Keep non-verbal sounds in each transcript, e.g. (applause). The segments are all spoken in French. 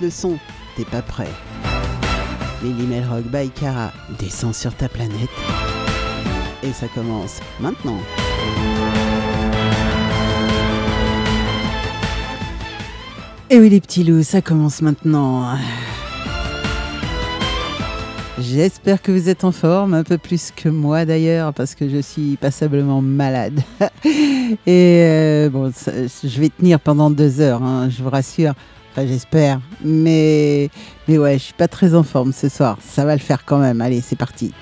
le son. T'es pas prêt. Lily Rock by Cara descend sur ta planète. Et ça commence maintenant. Et oui les petits loups, ça commence maintenant. J'espère que vous êtes en forme, un peu plus que moi d'ailleurs, parce que je suis passablement malade. (laughs) Et euh, bon, je vais tenir pendant deux heures, hein, je vous rassure. J'espère. Mais, mais ouais, je suis pas très en forme ce soir. Ça va le faire quand même. Allez, c'est parti.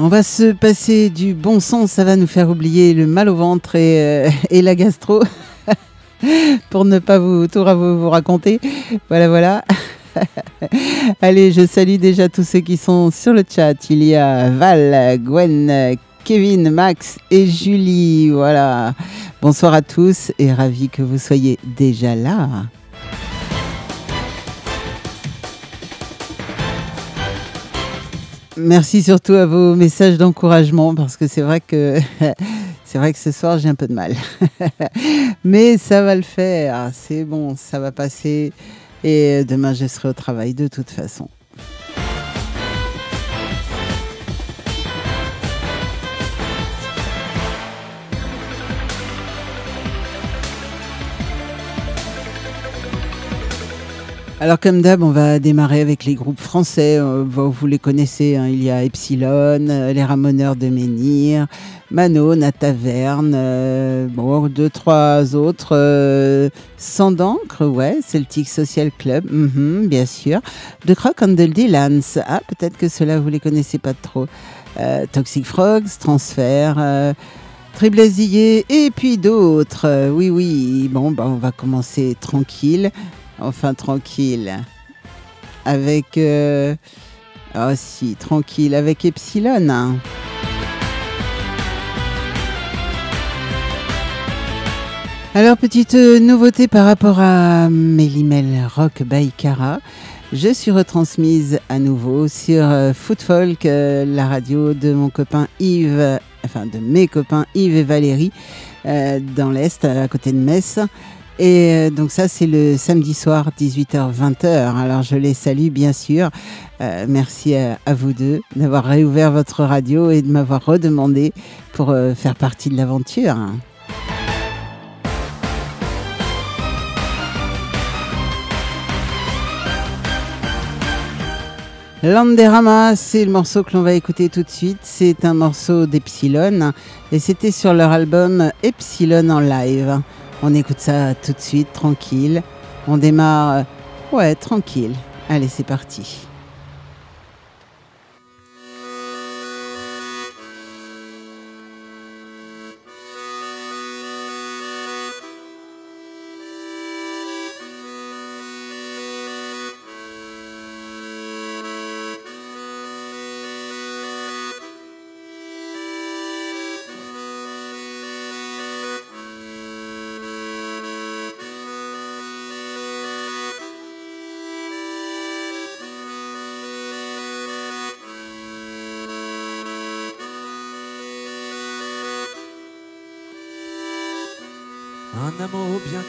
On va se passer du bon sens, ça va nous faire oublier le mal au ventre et, euh, (laughs) la gastro. (laughs) pour ne pas vous tout vous, vous raconter. Voilà, voilà. (laughs) Allez, je salue déjà tous ceux qui sont sur le chat. Il y a Val, Gwen, Kevin, Max et Julie. Voilà. Bonsoir à tous et ravi que vous soyez déjà là. Merci surtout à vos messages d'encouragement parce que c'est vrai que (laughs) C'est vrai que ce soir, j'ai un peu de mal. (laughs) Mais ça va le faire. C'est bon, ça va passer. Et demain, je serai au travail de toute façon. Alors comme d'hab, on va démarrer avec les groupes français. Euh, vous les connaissez, hein. il y a Epsilon, euh, les Ramoneurs de Menhir, Mano, Nataverne, euh, bon, deux, trois autres. Sans d'encre, ouais, Celtic Social Club, mhm, bien sûr. De Croc and the Dylans, ah, peut-être que cela vous les connaissez pas trop. Toxic Frogs, Transfert... Triblazier et puis d'autres. oui, oui. Bon, bah, on va commencer tranquille enfin tranquille. Avec... Euh... Oh si, tranquille, avec Epsilon. Alors, petite nouveauté par rapport à Mélimel Rock by. Je suis retransmise à nouveau sur euh, Footfolk, euh, la radio de mon copain Yves, enfin de mes copains Yves et Valérie, euh, dans l'Est, à côté de Metz. Et euh, donc ça, c'est le samedi soir, 18h-20h. Alors je les salue bien sûr. Euh, merci à, vous deux d'avoir réouvert votre radio et de m'avoir redemandé pour euh, faire partie de l'aventure. Landerama, c'est le morceau que l'on va écouter tout de suite. C'est un morceau d'Epsilon et c'était sur leur album Epsilon en live. On écoute ça tout de suite, tranquille. On démarre, ouais, tranquille. Allez, c'est parti.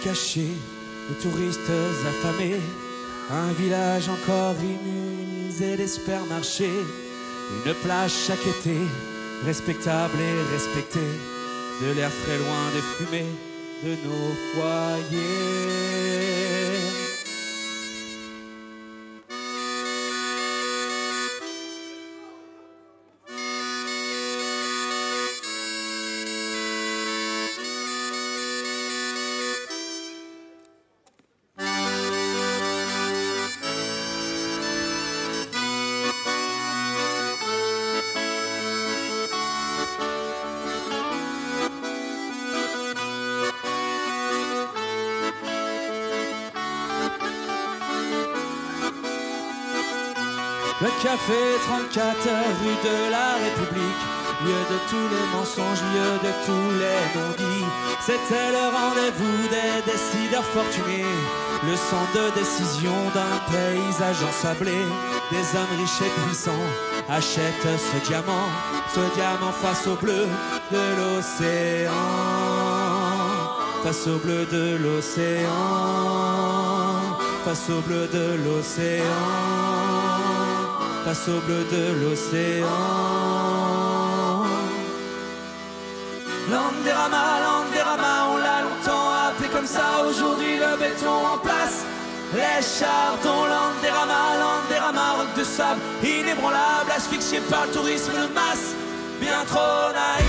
Caché, les touristes affamés, un village encore immunisé d'espermarchés, une plage chaque été, respectable et respectée, de l'air frais loin des fumées de nos foyers. Café 34 rue de la République. lieu de tous les mensonges, lieu de tous les non-dits. C'était le rendez-vous des décideurs fortunés, le centre de décision d'un paysage ensablé. Des hommes riches et puissants achètent ce diamant, ce diamant face au bleu de l'océan, face au bleu de l'océan, face au bleu de l'océan, face au bleu de l'océan. Landerama, Landerama, on l'a longtemps appelé comme ça. Aujourd'hui, le béton en place. Les chardons, Landerama, Landerama, roc de sable, inébranlable, asphyxié par le tourisme de masse. Bien trop naïf.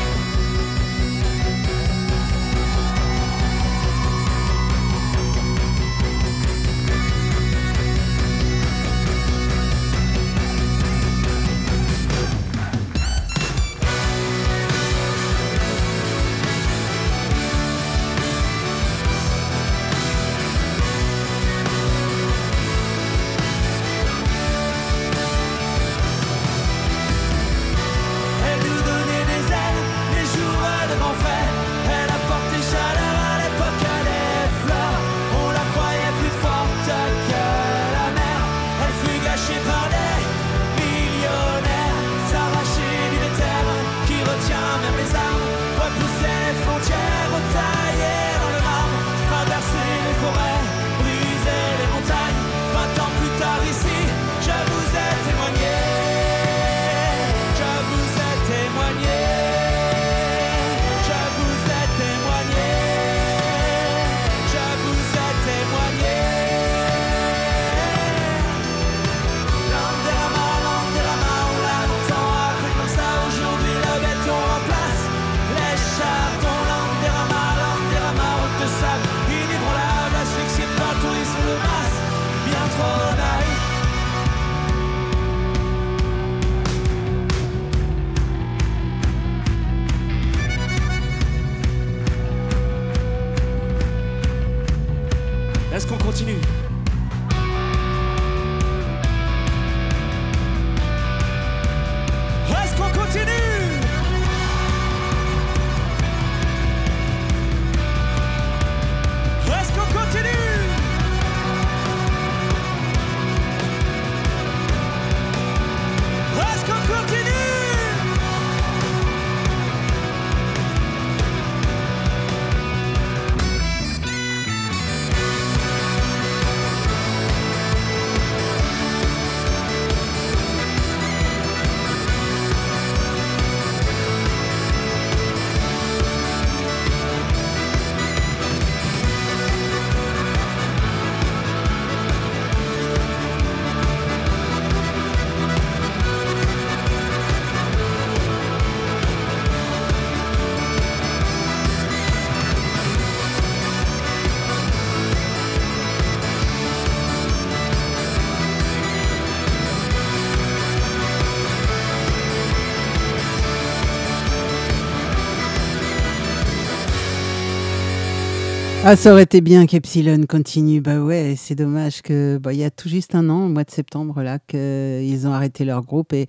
Ah, ça aurait été bien qu'Epsilon continue. Bah ouais, c'est dommage que, bah, il y a tout juste un an, au mois de septembre, là, qu'ils ont arrêté leur groupe et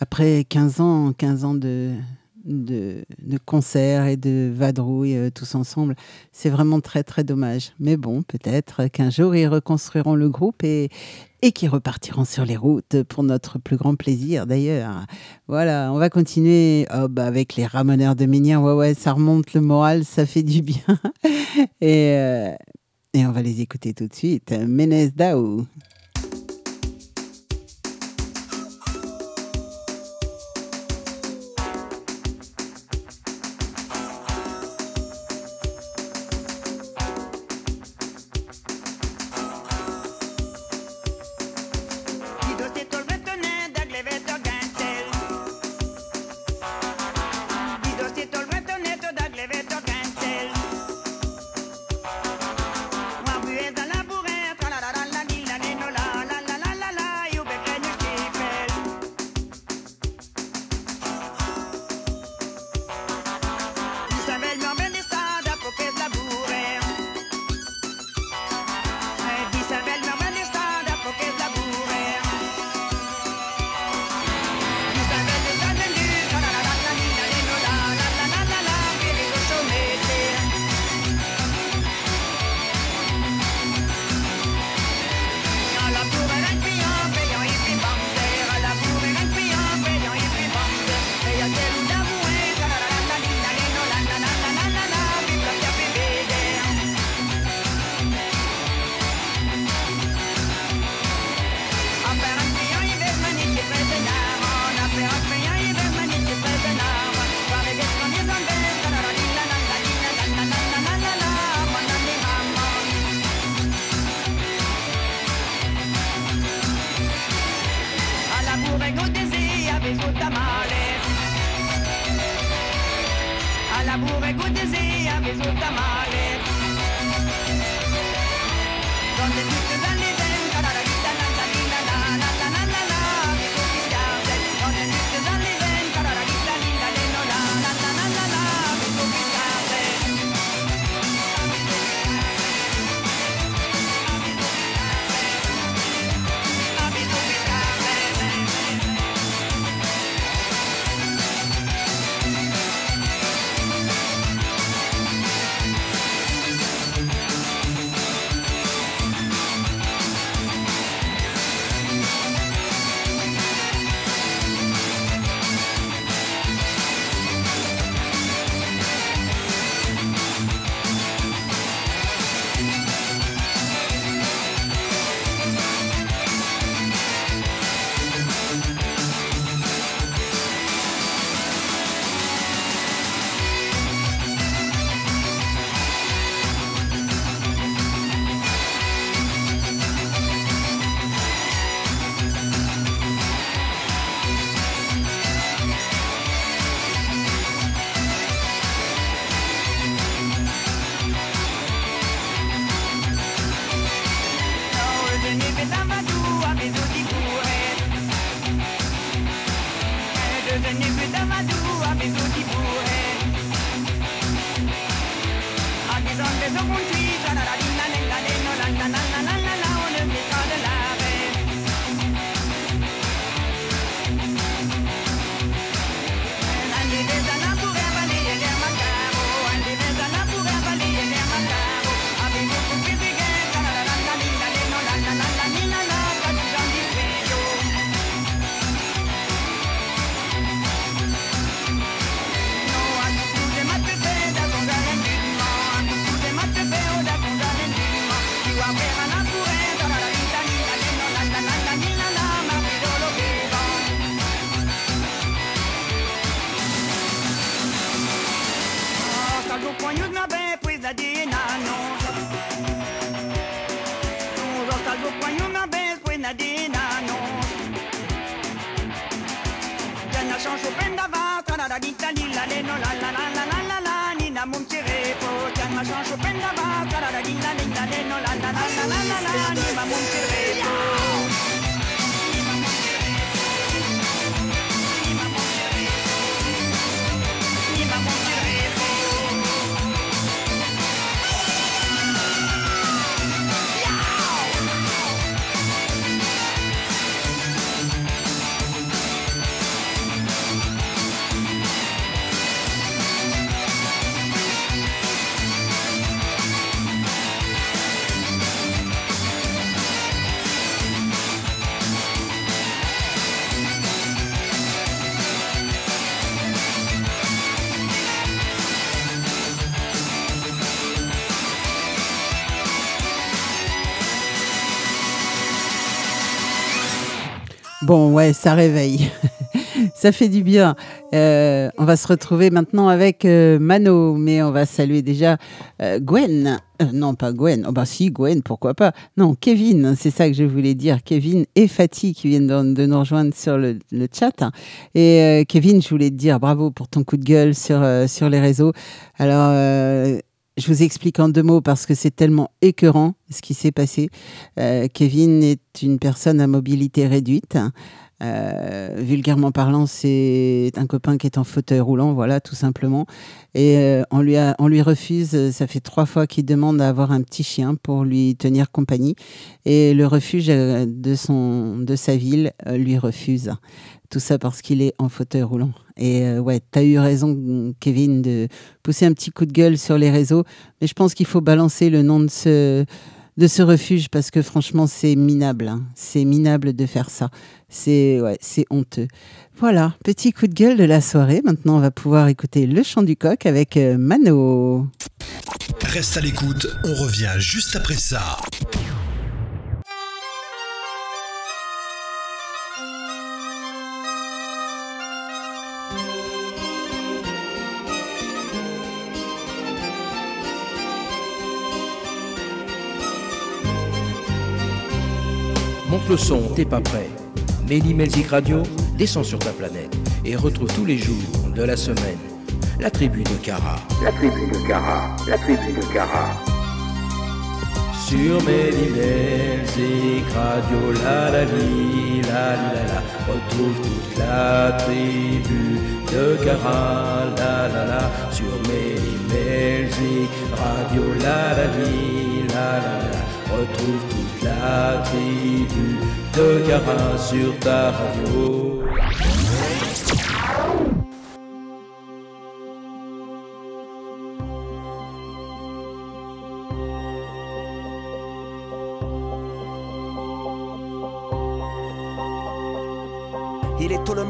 après 15 ans, 15 ans de, de, concerts et de vadrouilles euh, tous ensemble. C'est vraiment très très dommage. Mais bon, peut-être qu'un jour ils reconstruiront le groupe et, et qu'ils repartiront sur les routes pour notre plus grand plaisir d'ailleurs. Voilà, on va continuer oh, bah, avec les ramoneurs de Ménière. Ouais, ouais, ça remonte le moral, ça fait du bien. (laughs) et, euh, et on va les écouter tout de suite. Ménez Dao. Bon, ouais, ça réveille. (laughs) ça fait du bien. Euh, on va se retrouver maintenant avec euh, Mano, mais on va saluer déjà euh, Gwen. non, pas Gwen. Oh, bah si, Gwen, pourquoi pas. Non, Kevin, c'est ça que je voulais dire. Kevin et Fatih qui viennent de, nous rejoindre sur le, chat. Et Kevin, je voulais te dire bravo pour ton coup de gueule sur, sur les réseaux. Alors, je vous explique en deux mots parce que c'est tellement écœurant ce qui s'est passé. Euh, Kevin est une personne à mobilité réduite. Euh, vulgairement parlant, c'est un copain qui est en fauteuil roulant, voilà, tout simplement. Et euh, on, lui a, on lui refuse, ça fait trois fois qu'il demande à avoir un petit chien pour lui tenir compagnie. Et le refuge de, son, de sa ville lui refuse. Tout ça parce qu'il est en fauteuil roulant. Et euh, ouais, tu as eu raison, Kevin, de pousser un petit coup de gueule sur les réseaux. Mais je pense qu'il faut balancer le nom de ce, de ce refuge parce que franchement, c'est minable. Hein. C'est minable de faire ça. C'est ouais, c'est honteux. Voilà, petit coup de gueule de la soirée. Maintenant, on va pouvoir écouter le chant du coq avec euh, Mano. Reste à l'écoute, on revient juste après ça. Monte le son, t'es pas prêt. Melzik Radio, descend sur ta planète et retrouve tous les jours de la semaine la tribu de Cara. La tribu de Cara, la tribu de Cara. Sur musique radio la la li, la la la, retrouve toute la tribu de Cara, la la la, sur musique radio la la li, la la la, retrouve toute la tribu de Cara sur ta radio.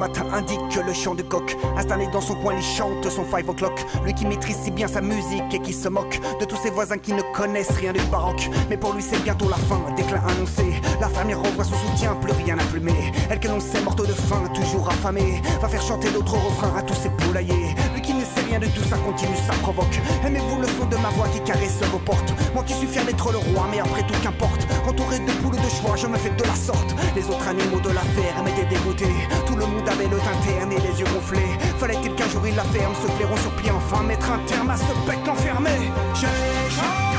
Matin, indique que le chant de coq. Installé dans son coin, il chante son five o'clock. Lui qui maîtrise si bien sa musique et qui se moque de tous ses voisins qui ne connaissent rien du baroque. Mais pour lui, c'est bientôt la fin, déclin annoncé. La fermière revoit son soutien, plus rien à plumer. Elle que l'on sait morte de faim, toujours affamée, va faire chanter d'autres refrains à tous ses poulaillers. Rien de tout ça, continue, ça provoque. Aimez-vous le son de ma voix qui caresse vos portes? Moi qui suis fier d'être le roi, mais après tout qu'importe. Entouré de poules de choix, je me fais de la sorte. Les autres animaux de la ferme étaient dégoûtés. Tout le monde avait le teint terne et les yeux gonflés. Fallait-il qu'un jour il la ferme, se clairon sur pied, enfin mettre un terme à ce bec enfermé? J'ai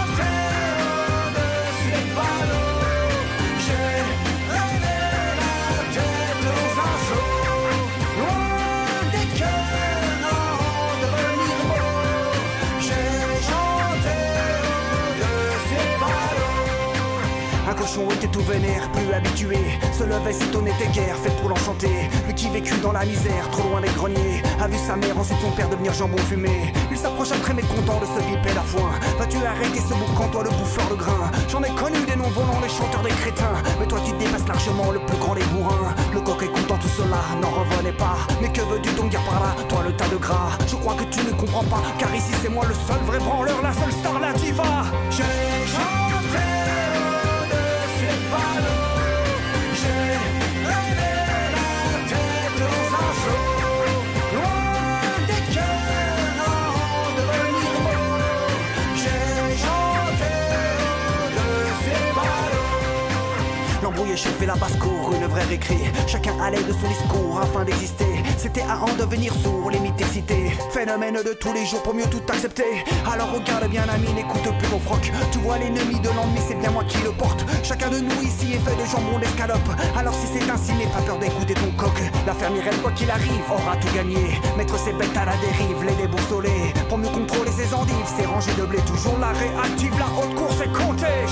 était tout vénère, plus habitué. Se levait si ton était guère, fait pour l'enchanter. Lui qui vécut dans la misère, trop loin des greniers. A vu sa mère, ensuite son père devenir jambon fumé. Il s'approcha très mécontent de ce bipède à foin. Vas-tu arrêter ce boucan, toi le bouffeur de grain J'en ai connu des noms volants, les chanteurs des crétins. Mais toi tu dépasses largement le plus grand des bourrins. Le coq écoutant tout cela, n'en revenait pas. Mais que veux-tu donc dire par là, toi le tas de gras? Je crois que tu ne comprends pas, car ici c'est moi le seul vrai branleur, la seule star, la diva. J'ai chanté chauffait la basse-cour, une vraie récré. Chacun allait de son discours afin d'exister. C'était à en devenir sourd, les mythes excités. Phénomène de tous les jours pour mieux tout accepter. Alors regarde bien, ami, n'écoute plus mon froc. Tu vois l'ennemi de l'ennemi, c'est bien moi qui le porte. Chacun de nous ici est fait de jambon d'escalope. Alors si c'est ainsi, n'aie pas peur d'écouter ton coq. La fermière, quoi qu'il arrive, aura tout gagné. Mettre ses bêtes à la dérive, les déboussoler. Pour mieux contrôler ses endives, ses rangées de blé. Toujours la réactive, la haute course est comptée.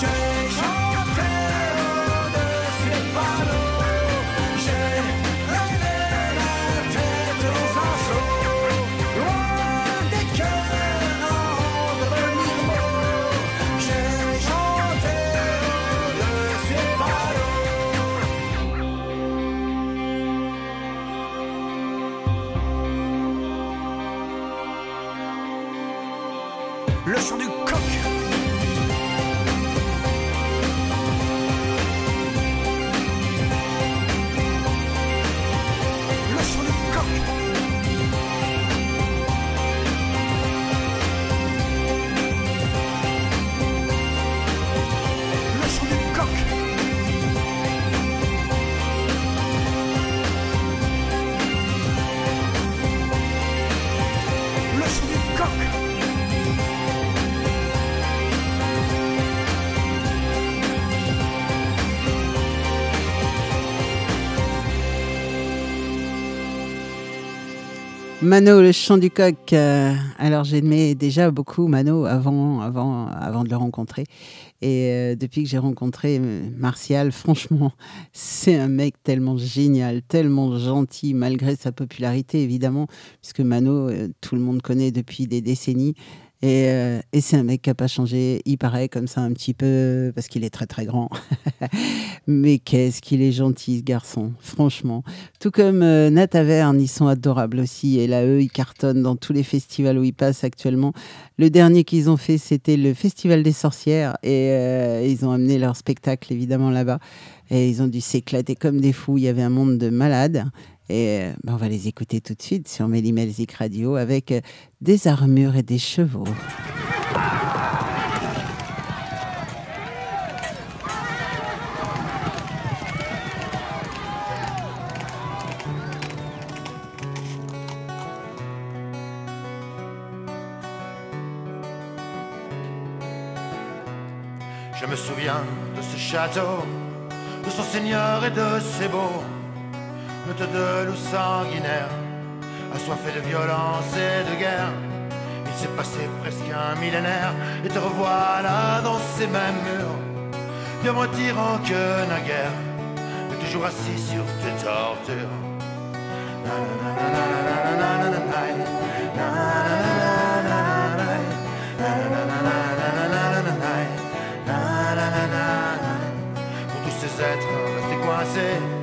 Mano, le chant du coq. euh, alors j'aimais déjà beaucoup Mano avant, avant, avant de le rencontrer. Et euh, depuis que j'ai rencontré euh, Martial, (laughs) franchement, c'est un mec tellement génial, tellement gentil, malgré sa popularité évidemment, puisque Mano, tout le monde connaît depuis des décennies. Et, euh, c'est un mec qui n'a pas changé. Il paraît comme ça un petit peu, parce qu'il est très très grand. (laughs) Mais qu'est-ce qu'il est gentil ce garçon, franchement. Tout comme euh, Nat Taverne, ils sont adorables aussi. Et là, eux, ils cartonnent dans tous les festivals où ils passent actuellement. Le dernier qu'ils ont fait, c'était le Festival des Sorcières. Et euh, ils ont amené leur spectacle, évidemment, là-bas. Et ils ont dû s'éclater comme des fous. Il y avait un monde de malades. Et euh, ben, on va les écouter tout de suite sur Mélimelzik Radio avec euh, des armures et des chevaux. Je me souviens de ce château, de son seigneur et de ses beaux meute de loups sanguinaires, assoiffés de violence et de guerre. Il s'est passé presque un millénaire, et te revoilà dans ces mêmes murs, bien moins tyran que naguère, mais toujours assis sur tes tortures. Pour tous ces êtres restés coincés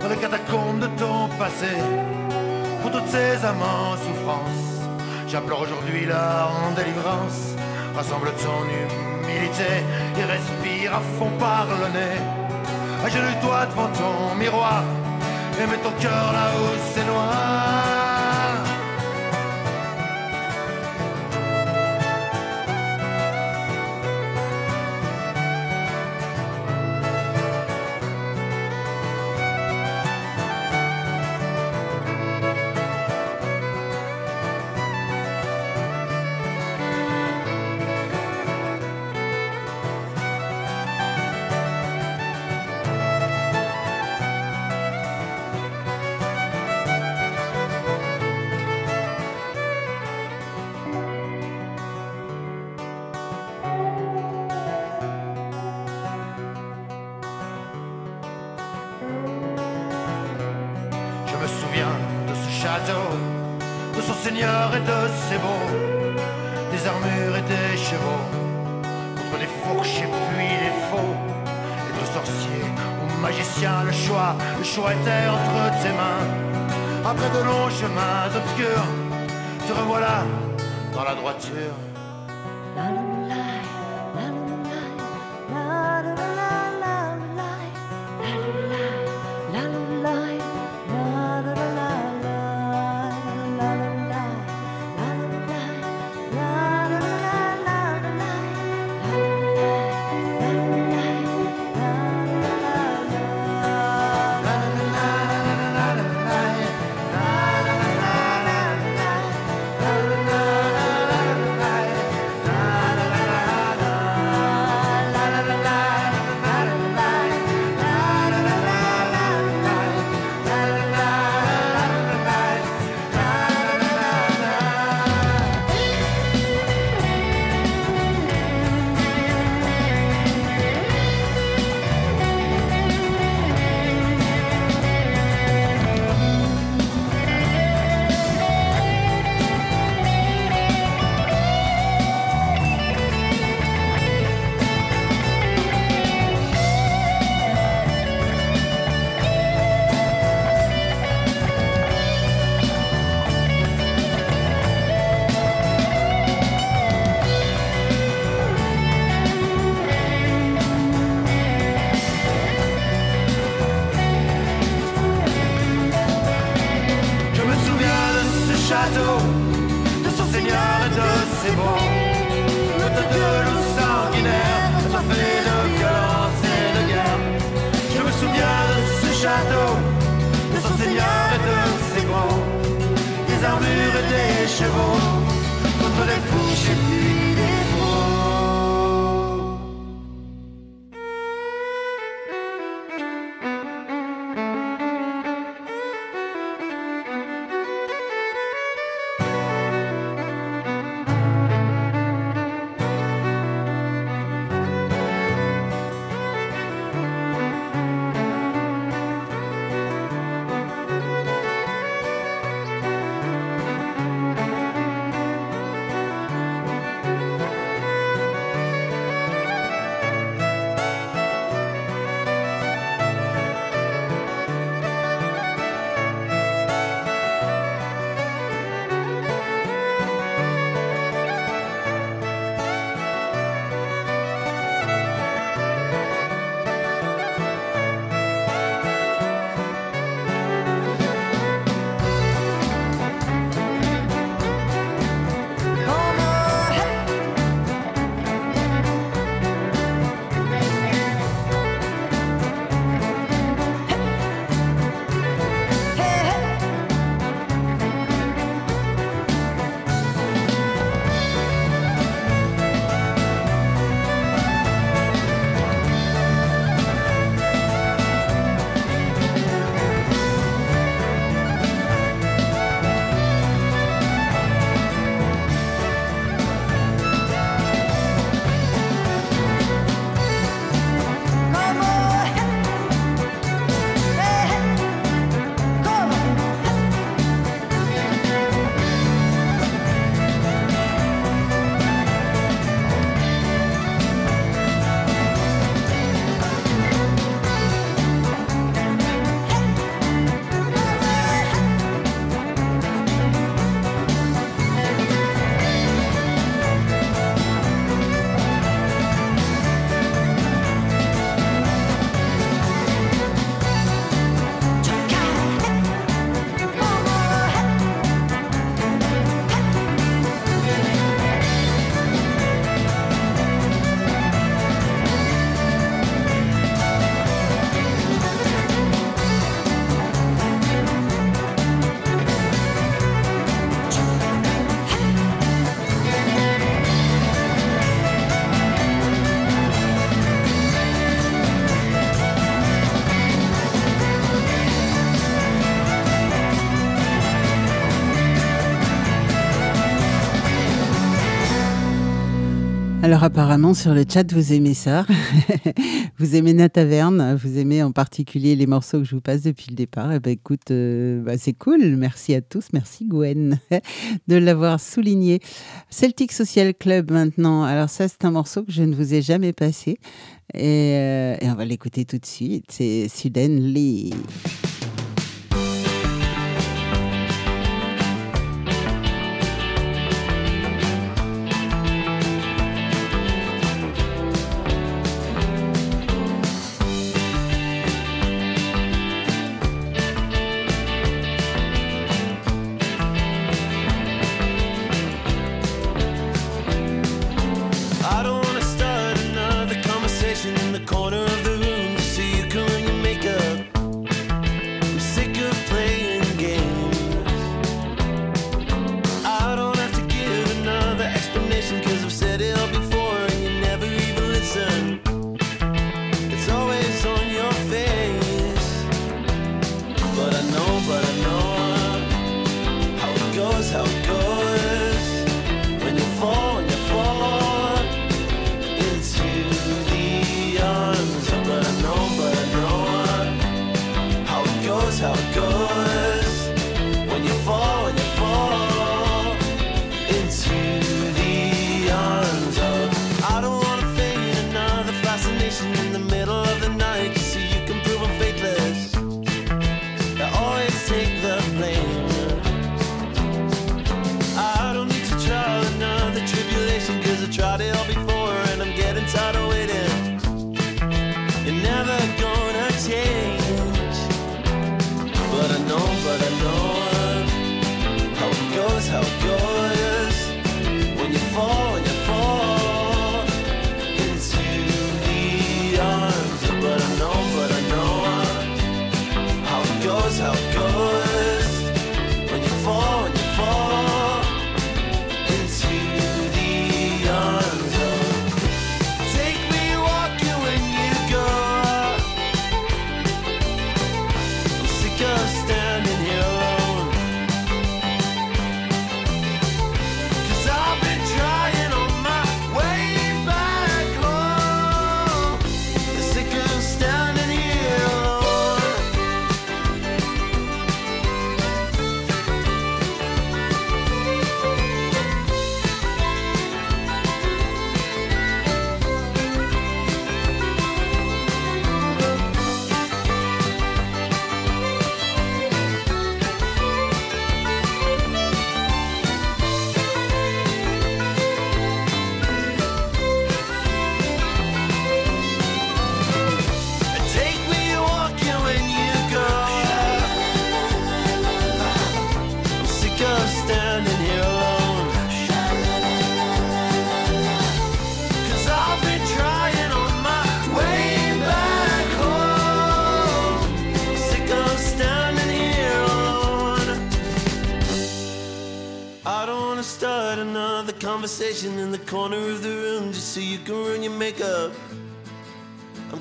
dans les catacombes de ton passé, pour toutes ces âmes en souffrance, aujourd'hui leur délivrance. Rassemble ton humilité et respire à fond par le nez. Agenouille-toi devant ton miroir et mets ton cœur là où c'est noir. Des armures et des chevaux, contre des fourches et puis des faux, être sorcier ou magicien, le choix, le choix était entre tes mains. Après de longs chemins obscurs, te revoilà dans la droiture. Alors apparemment sur le chat vous aimez ça, (laughs) vous aimez Na Taverne, vous aimez en particulier les morceaux que je vous passe depuis le départ. Et eh ben écoute, euh, bah, c'est cool. Merci à tous, merci Gwen (laughs) de l'avoir souligné. Celtic Social Club maintenant. Alors ça c'est un morceau que je ne vous ai jamais passé et, euh, et on va l'écouter tout de suite. C'est Suden Lee.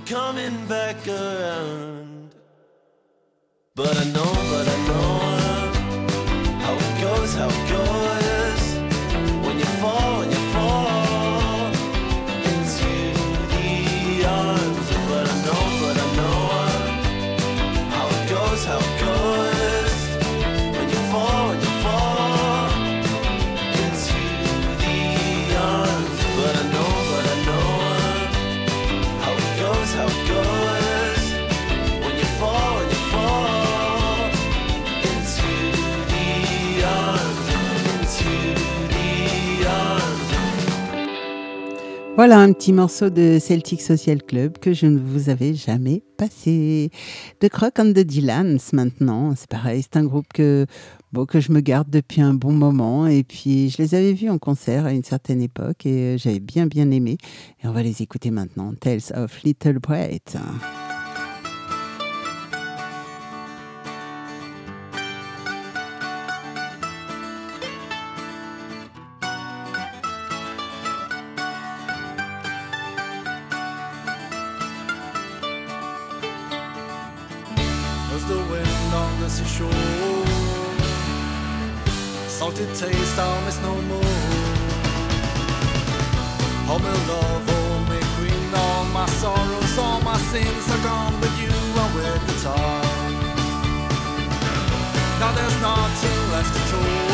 coming back around. But I know, but I Voilà un petit morceau de Celtic Social Club que je ne vous avais jamais passé. De Croc and the Dylans maintenant, c'est pareil, c'est un groupe que, que je me garde depuis un bon moment et puis je les avais vus en concert à une certaine époque et j'avais bien bien aimé. Et on va les écouter maintenant, Tales of Little Bright. Salted taste I'll miss no more. All my love, all my queen, all my sorrows, all my sins are gone, but you are with the top. Now there's nothing left to do.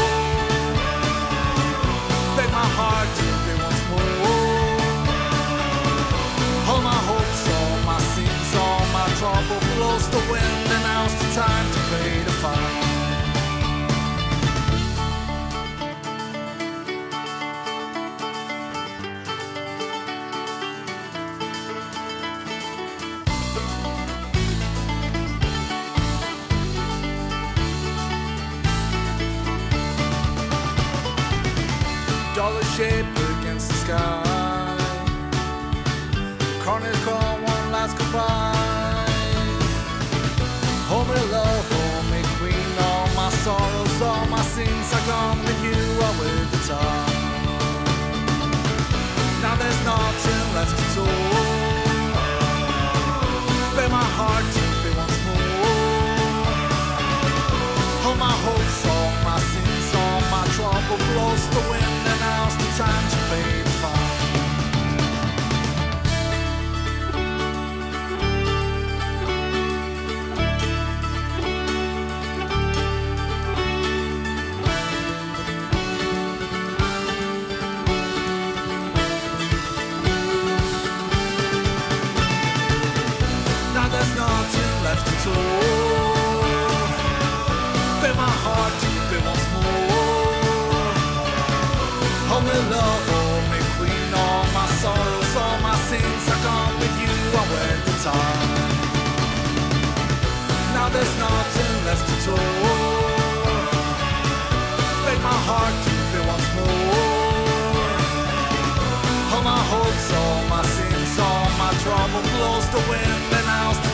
The wind, and now's the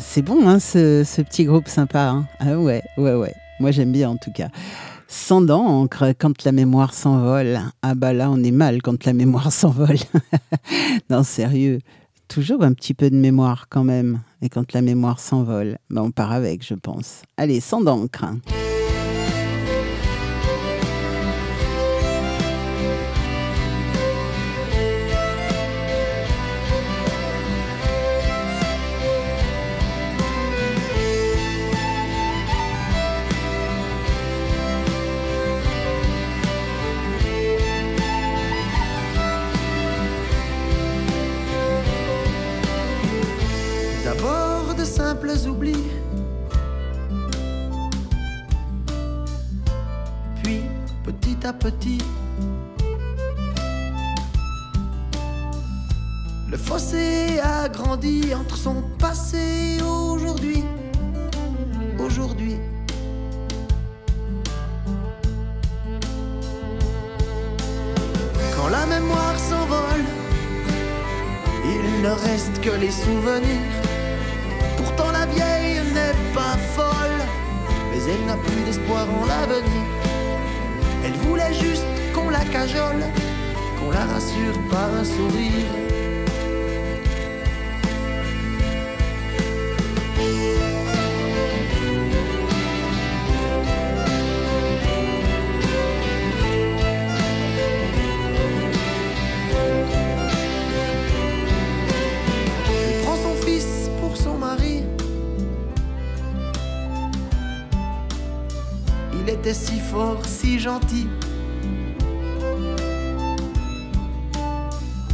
c'est bon, hein, ce, ce petit groupe sympa. hein. ah ouais, ouais, ouais. Moi, j'aime bien en tout cas. Sans d'encre, quand la mémoire s'envole. Ah bah là, on est mal quand la mémoire (laughs) s'envole. non, sérieux. Toujours un petit peu de mémoire quand même. Et quand la mémoire s'envole, bah on part avec, je pense. Allez, sans d'encre. Petit, le fossé a grandi entre son passé et aujourd'hui. Aujourd'hui. Quand la mémoire s'envole, il ne reste que les souvenirs. Pourtant la vieille n'est pas folle, mais elle n'a plus d'espoir en l'avenir. Elle voulait juste qu'on la cajole, qu'on la rassure par un sourire. Si fort, si gentil.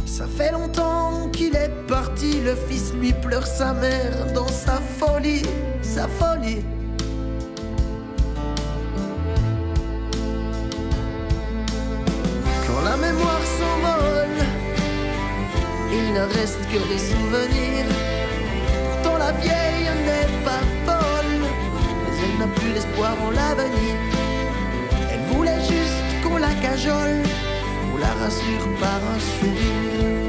Ça fait longtemps qu'il est parti, le fils lui pleure sa mère dans sa folie, sa folie. Quand la mémoire s'envole, il ne reste que les souvenirs. Pourtant la vieille n'est pas folle, mais elle n'a plus d'espoir en l'avenir. Qu'on la cajole, qu'on la rassure par un sourire.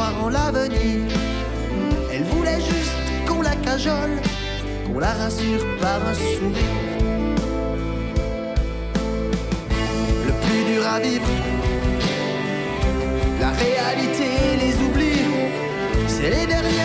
En l'avenir. Elle voulait juste qu'on la cajole, qu'on la rassure par un sourire. Le plus dur à vivre, la réalité, les oublis, c'est les dernières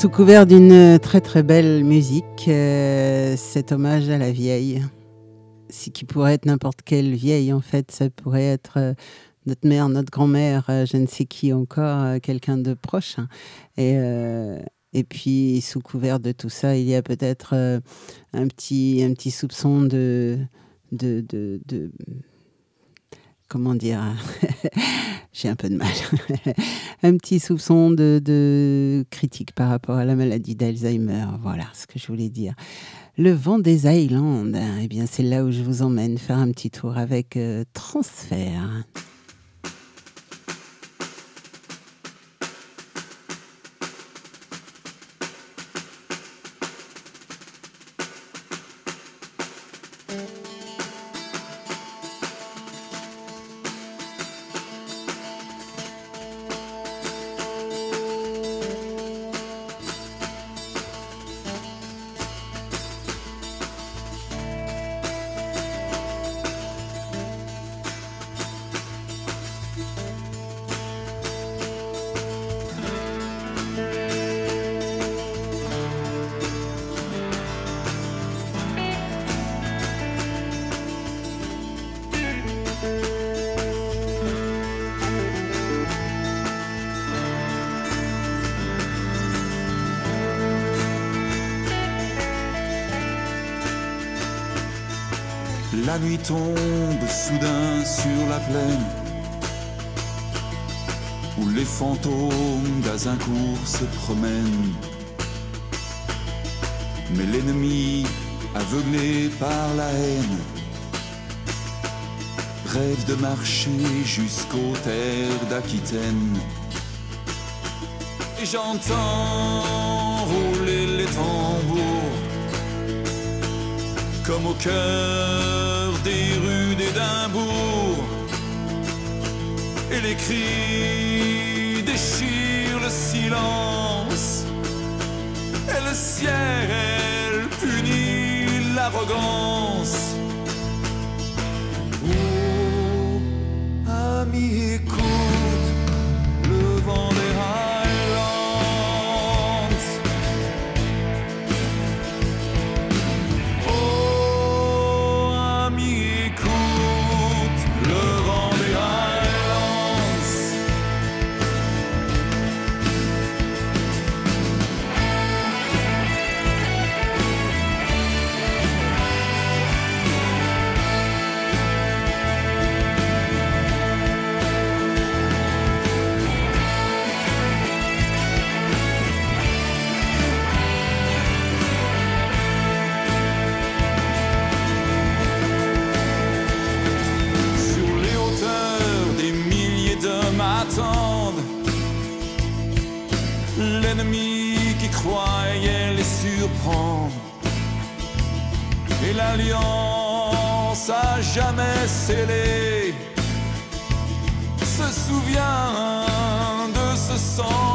Sous couvert d'une très très belle musique, euh, cet hommage à la vieille, ce qui pourrait être n'importe quelle vieille en fait, ça pourrait être euh, notre mère, notre grand-mère, euh, je ne sais qui encore, quelqu'un de proche. hein. Et, et puis sous couvert de tout ça, il y a peut-être un, petit, un petit soupçon de... de, de, de- comment dire (laughs) J'ai un peu de mal. (laughs) un petit soupçon de, critique par rapport à la maladie d'Alzheimer. Voilà ce que je voulais dire. Le vent des Highlands, eh bien c'est là où je vous emmène faire un petit tour avec euh, Transfert. Les fantômes d'Azincourt se promènent. Mais l'ennemi, aveuglé par la haine, rêve de marcher jusqu'aux terres d'Aquitaine. Et j'entends rouler les tambours comme au cœur des rues d'Édimbourg. Et les cris déchirent le silence. Et le ciel punit l'arrogance. Oh, jamais scellée se souvient de ce sang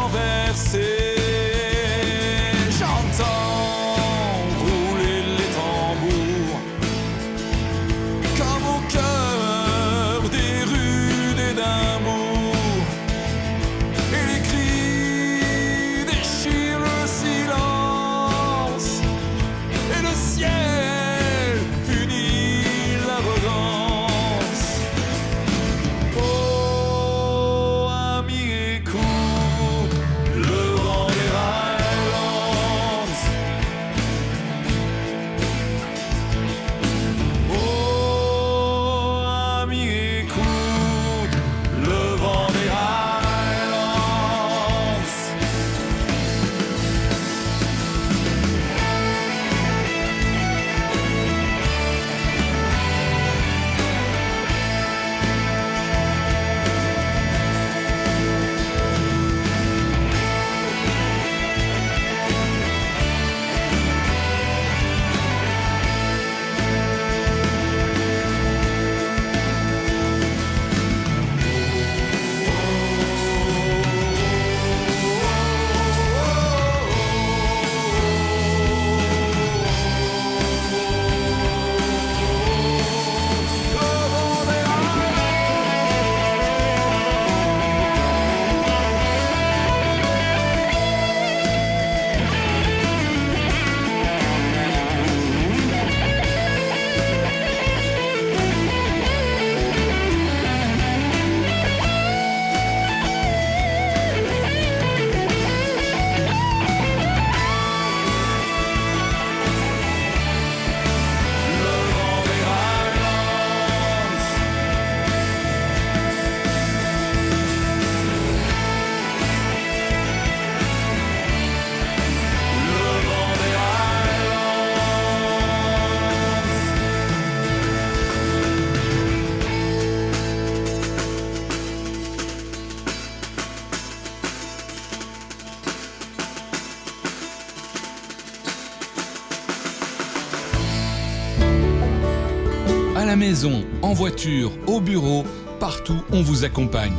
la maison, en voiture, au bureau, partout, on vous accompagne.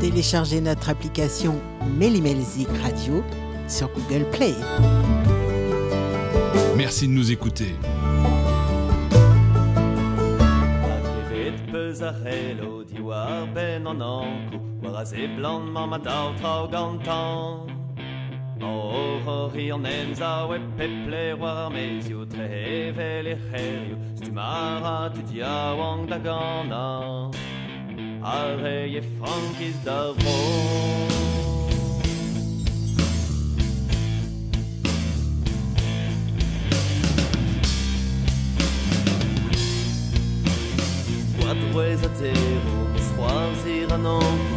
Téléchargez notre application Mélimelzik Radio sur Google Play. Merci de nous écouter. Zahelo di war ben an anku War as e blan ma ma dao trao gantan O hori an enza e peple war mes yo tre hevel e cherio Stu mara tu dia wang da gana Are e frankis da vro quatro a terra, os quase ranon, o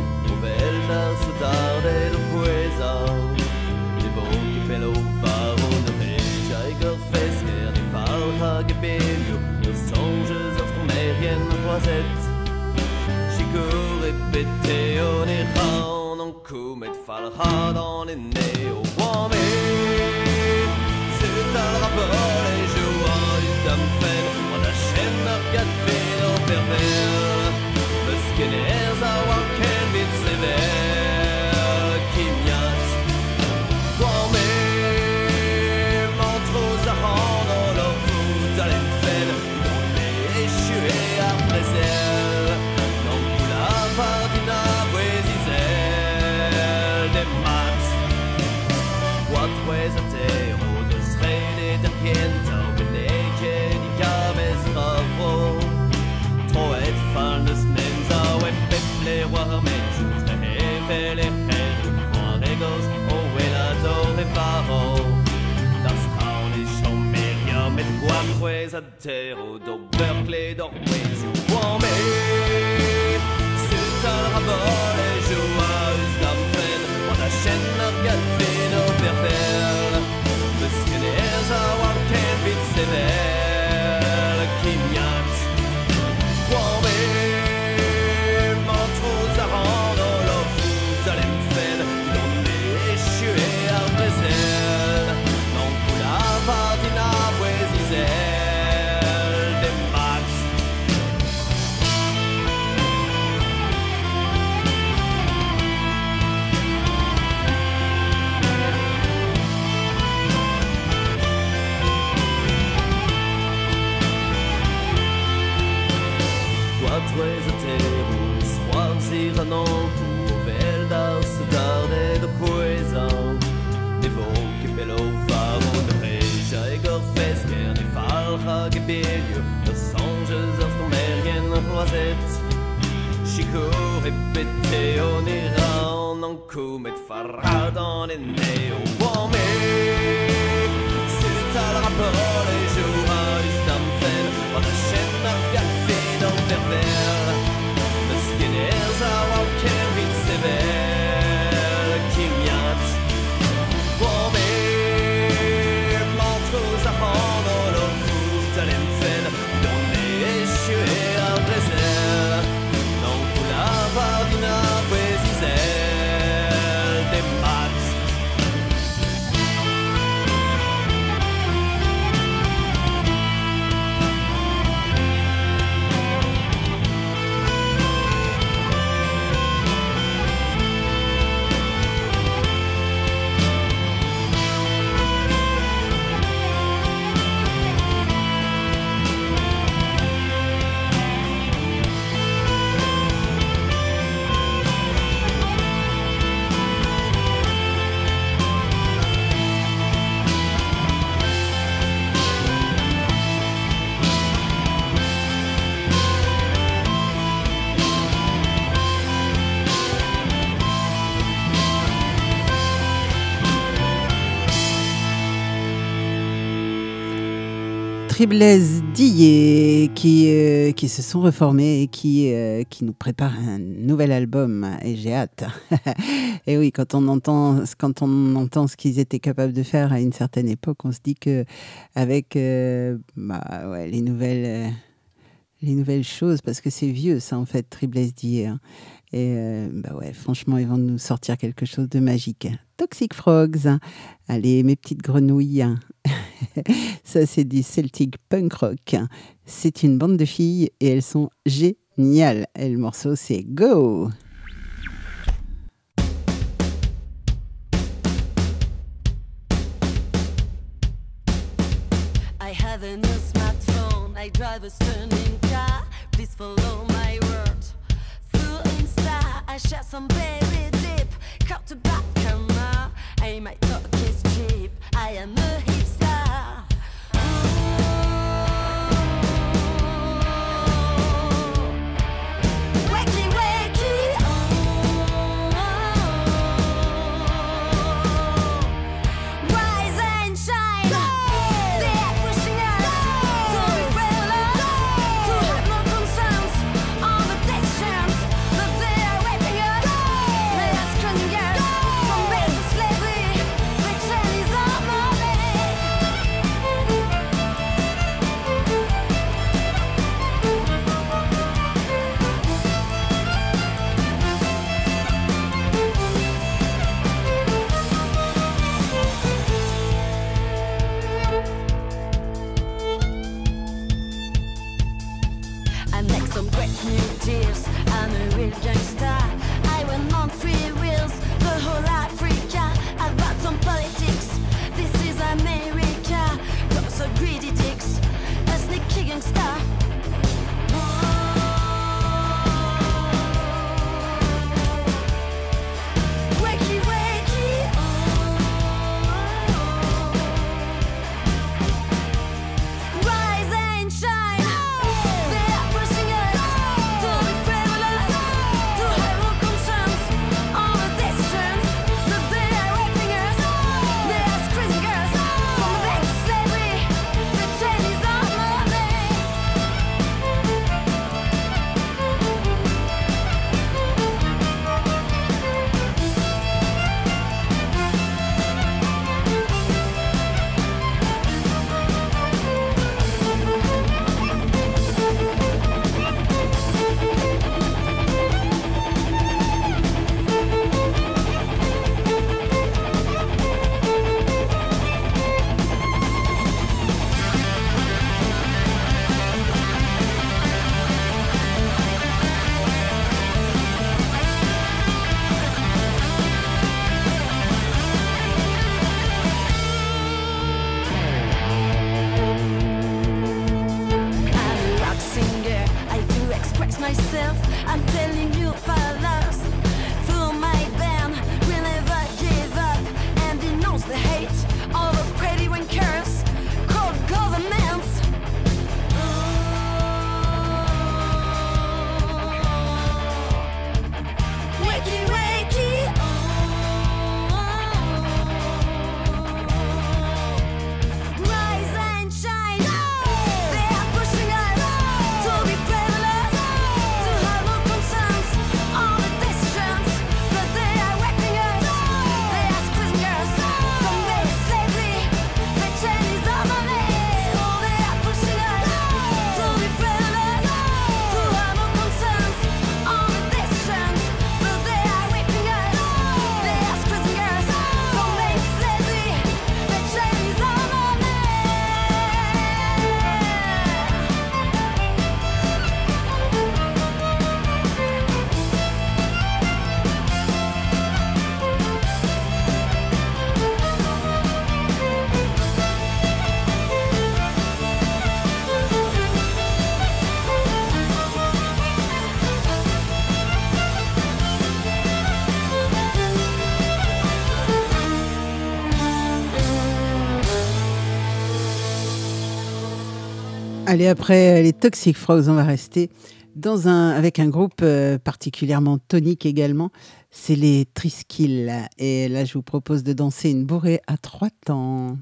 met falra dans les guanquez a terro Do Berkeley do Wales you want me C'est un rabot e joas damfen On a chaîne a galfin o verfel walken vit sevel Chico répété au Iran En coup met farad en enneo Wame C'est à la rapport les jours à On a chaîne à galfé dans le ververs Muskin es a walken vit sevel Triblaise Dillet qui, euh, qui se sont reformés et qui, euh, qui nous préparent un nouvel album et j'ai hâte. (laughs) et oui, quand on entend, quand on entend ce qu'ils étaient capables de faire à une certaine époque, on se dit que avec euh, bah, ouais, les nouvelles les nouvelles choses, parce que c'est vieux ça en fait, Triblaise Dillet. hein. Et bah ouais, franchement, ils vont nous sortir quelque chose de magique. Toxic Frogs, allez mes petites grenouilles. (laughs) (laughs) Ça, c'est du Celtic punk rock. C'est une bande de filles et elles sont géniales. Et le morceau, c'est Go! I have a new smartphone, I drive a stunning car. Please follow my word. Through Insta, I share some very deep, cut to back camera. I might talk is cheap, I am a hero. Allez, après euh, les Toxic Frogs, on va rester dans un, avec un groupe euh, particulièrement tonique également. C'est les Triskills. Et là, je vous propose de danser une bourrée à trois temps.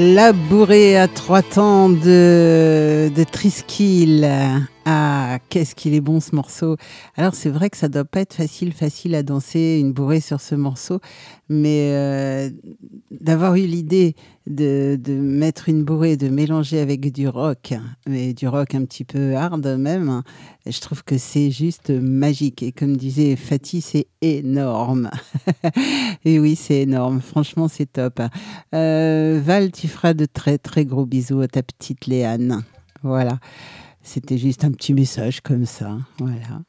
La bourrée à trois temps de, de Triskill. Qu'est-ce qu'il est bon ce morceau. Alors c'est vrai que ça doit pas être facile, facile à danser une bourrée sur ce morceau, mais euh, d'avoir eu l'idée de, de mettre une bourrée, de mélanger avec du rock, mais du rock un petit peu hard même, je trouve que c'est juste magique. Et comme disait Fatih, c'est énorme. (laughs) Et oui, c'est énorme. Franchement, c'est top. Euh, Val, tu feras de très très gros bisous à ta petite Léane. Voilà. C'était juste un petit message comme ça. Voilà.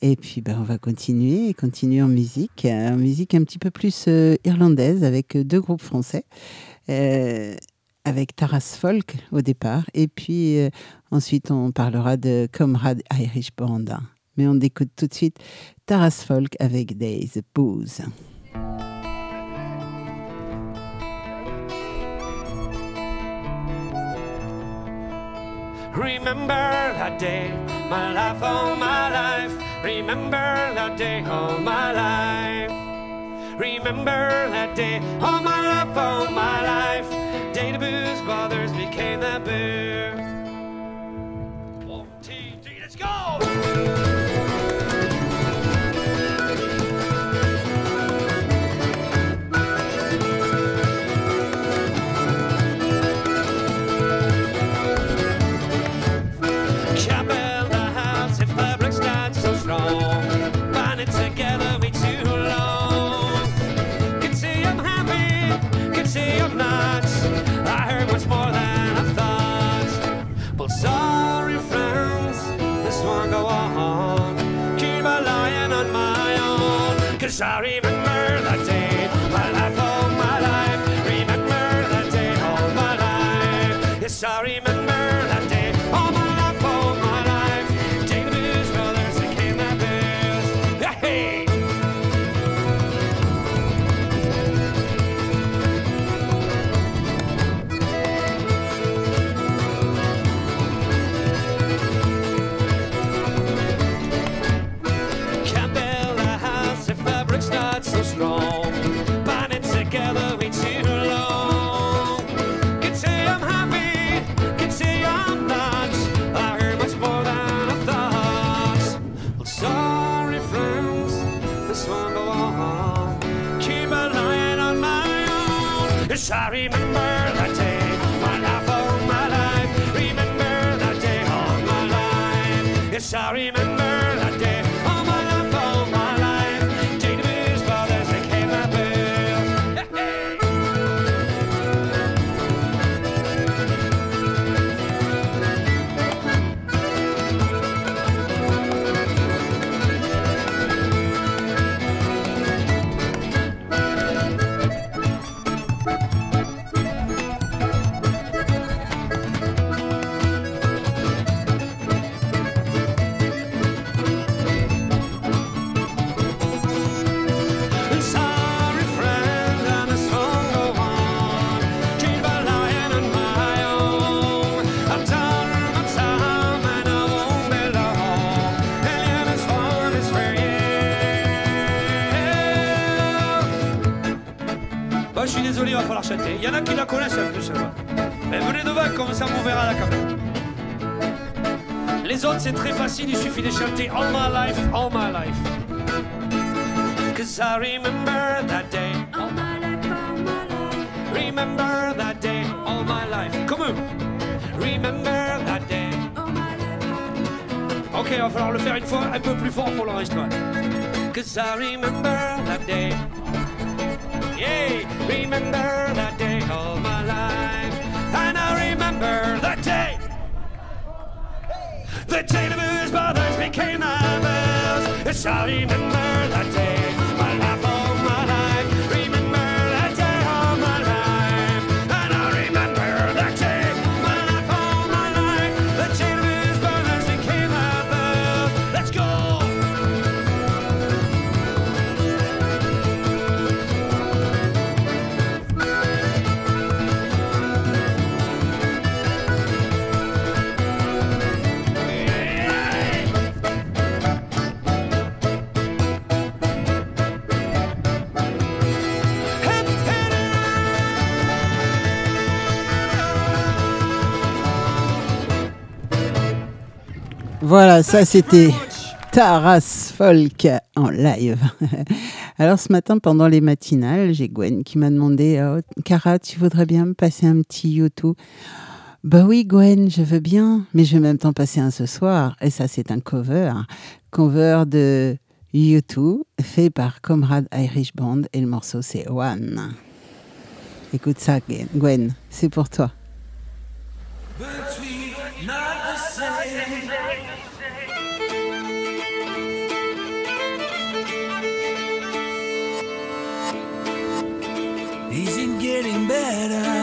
Et puis, ben, on va continuer, continuer en musique, en musique un petit peu plus euh, irlandaise avec deux groupes français. Euh, avec Taras Folk au départ, et puis euh, ensuite on parlera de Comrade Irish Band. Mais on écoute tout de suite Taras Folk avec Days Booze. Remember that day, my life, all my life. Remember that day, all my life. Remember that day, oh, all my life, all my life. Day the booze brothers became the boo. One, two, three, let's go! Cause I remember that day, my life, all my life. Remember that day, all my life. Yes, I remember va falloir chanter. Il y en a qui la connaissent en plus, celle-là. Mais venez devant, comme ça, on verra la caméra. Les autres, c'est très facile, il suffit de chanter All my life, all my life. Cause I remember that day. All my life, all my life. Remember that day, all my life. Comme eux. Remember that day. All my life, Ok, il va falloir le faire une fois un peu plus fort pour l'enregistrement. Cause I remember that day. Remember that day all my life. And I remember that day. The day the Blues Brothers became the Bells. Yes, I remember that day. Voilà, ça c'était Taras Folk en live. (laughs) Alors ce matin, pendant les matinales, j'ai Gwen qui m'a demandé oh, Cara, tu voudrais bien me passer un petit YouTube? Bah oui, Gwen, je veux bien, mais je vais même temps passer un ce soir. Et ça, c'est un cover. Cover de U2, fait par Comrade Irish Band. Et le morceau, c'est One. Écoute ça, Gwen, c'est pour toi. getting better.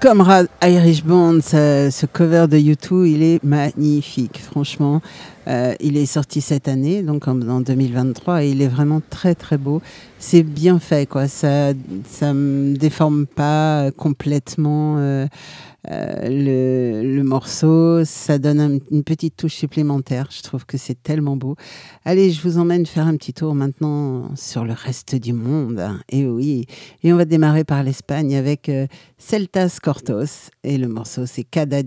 Comrade Irish Band, ce, cover de U2, il est magnifique, franchement. Euh, il est sorti cette année, donc en, en 2023, et il est vraiment très très beau. C'est bien fait, quoi. Ça, me déforme pas complètement euh, euh, le, morceau. Ça donne un- une petite touche supplémentaire. Je trouve que c'est tellement beau. Allez, je vous emmène faire un petit tour maintenant sur le reste du monde. Et oui, et on va démarrer par l'Espagne avec Celtas Cortos, et le morceau c'est Cada.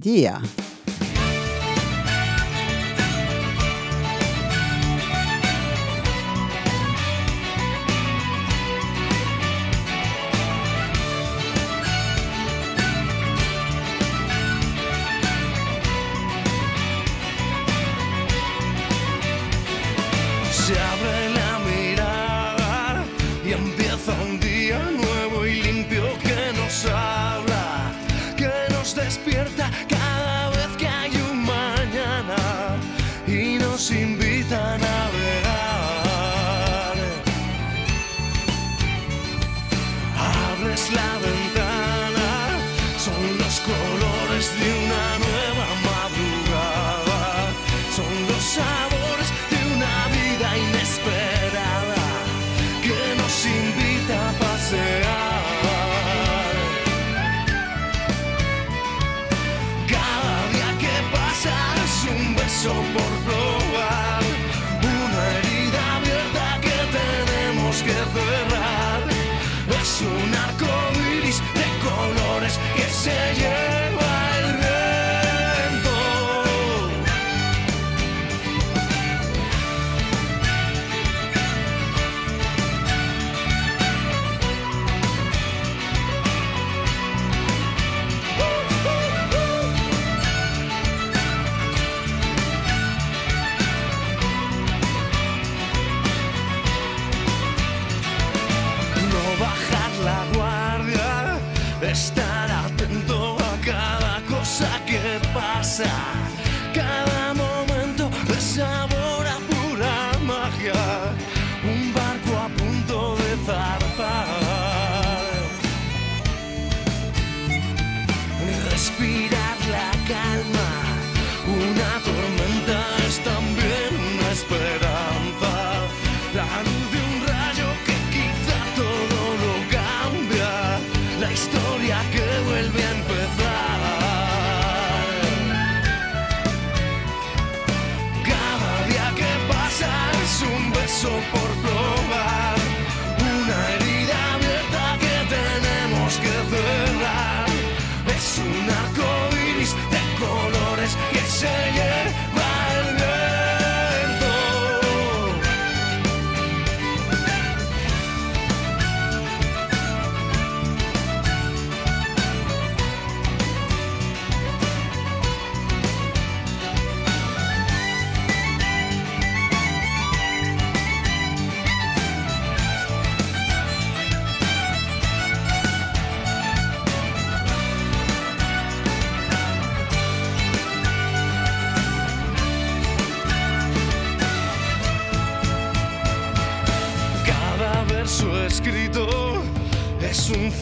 step.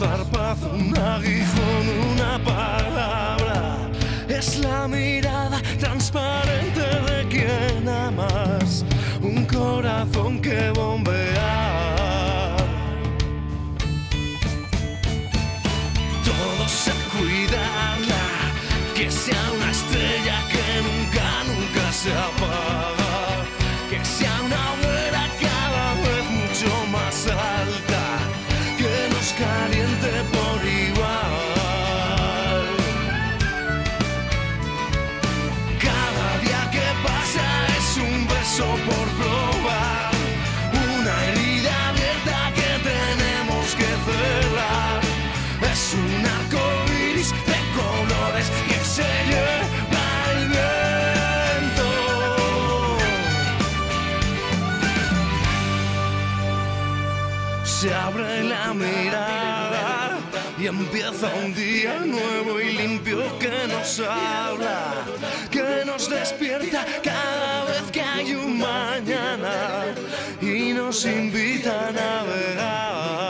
Zarpazo, un aguijón, una palabra. Es la mirada transparente empieza un día nuevo y limpio que nos habla, que nos despierta cada vez que hay un mañana y nos invita a navegar.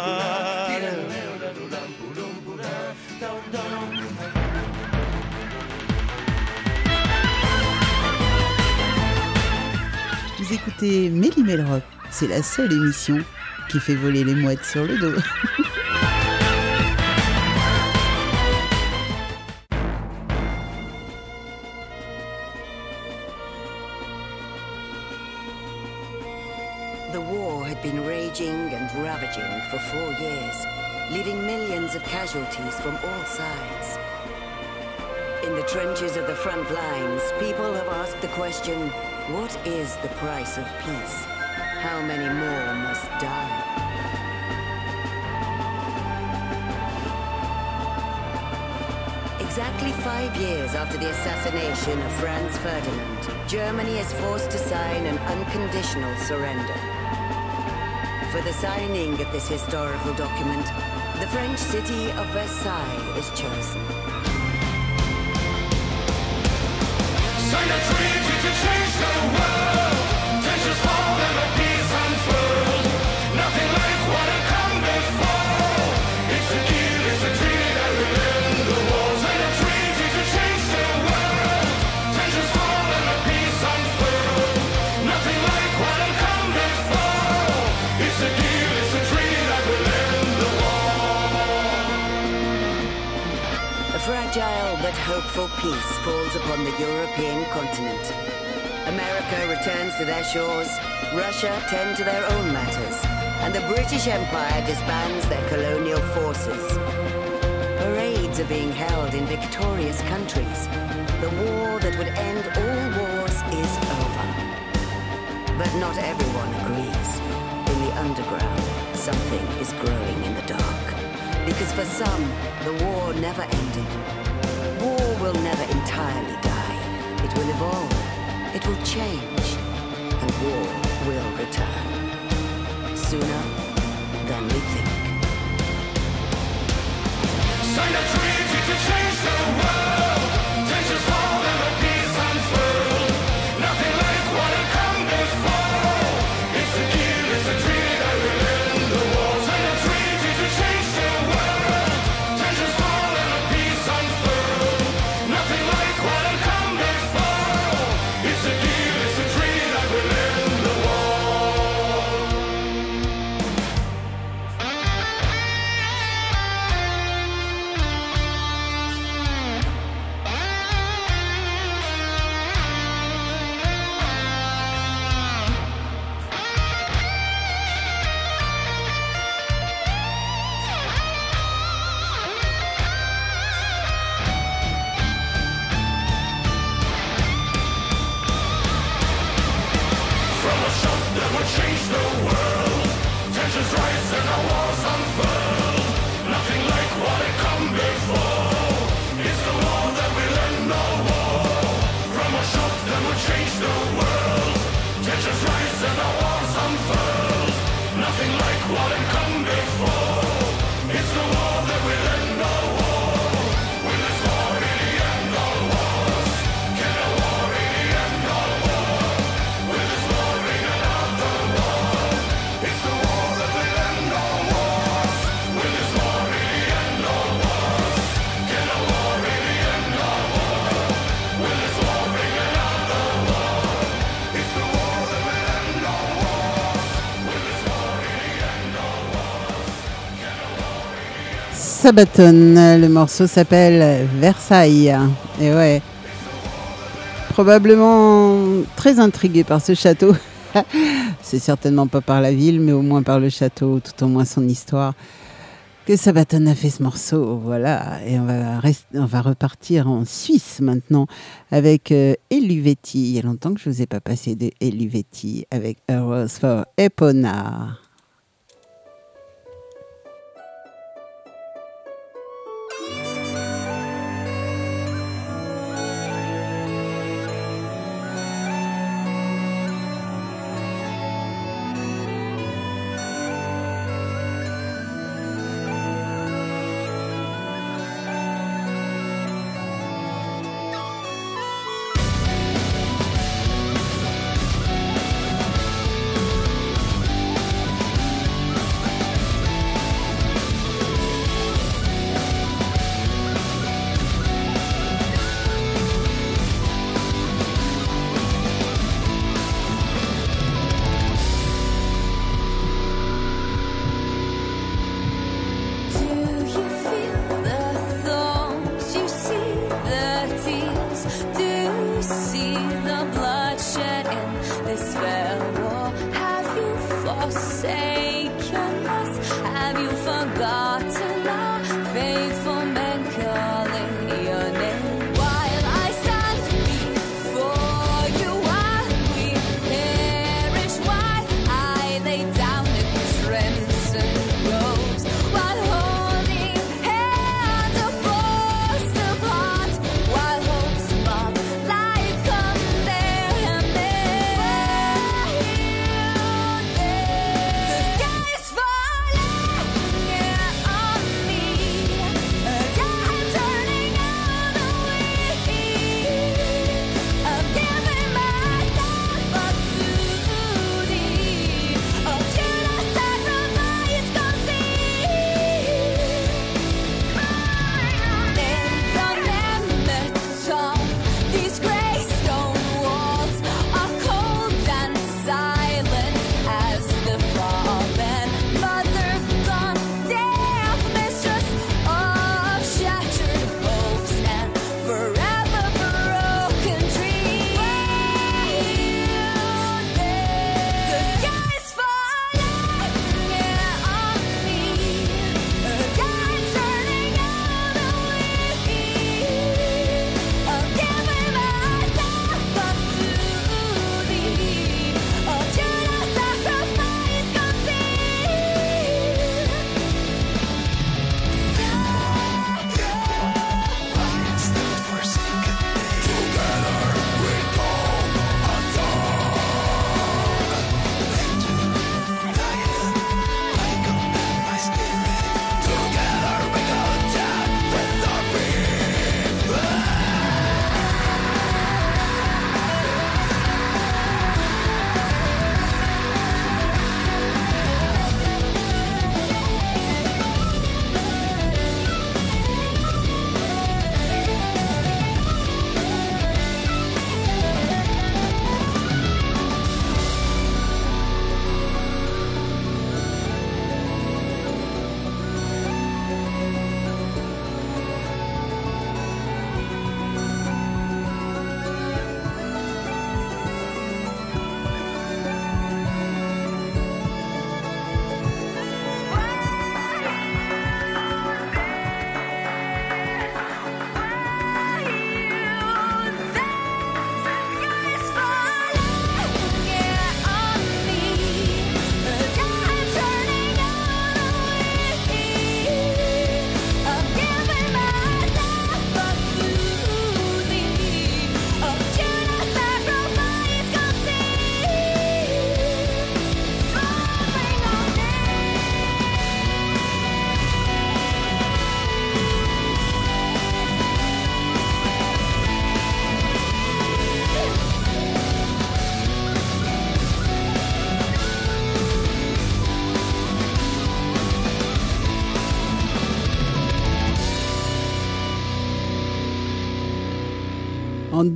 Vous écoutez Méli. C'est la seule émission qui fait voler les mouettes sur le dos. (laughs) from all sides. In the trenches of the front lines, people have asked the question what is the price of peace? How many more must die? Exactly five years after the assassination of Franz Ferdinand, Germany is forced to sign an unconditional surrender. For the signing of this historical document, the French city of Versailles is chosen. Sign hopeful peace falls upon the European continent. America returns to their shores, Russia tend to their own matters, and the British Empire disbands their colonial forces. Parades are being held in victorious countries. The war that would end all wars is over. But not everyone agrees. In the underground, something is growing in the dark. Because for some, the war never ended. War will never entirely die. It will evolve. It will change. And war will return. Sooner than we think. Sabaton, le morceau s'appelle Versailles. Et ouais. Probablement très intrigué par ce château. (laughs) C'est certainement pas par la ville, mais au moins par le château, tout au moins son histoire. Que Sabaton a fait ce morceau, voilà. Et on va, repartir en Suisse maintenant avec euh, Eluvetti. Il y a longtemps que je vous ai pas passé de Eluvetti avec A Rose for Epona.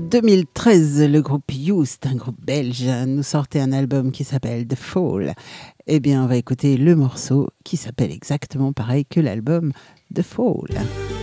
2013, le groupe Youst, un groupe belge, nous sortait un album qui s'appelle The Fall. Eh bien, on va écouter le morceau qui s'appelle exactement pareil que l'album The Fall.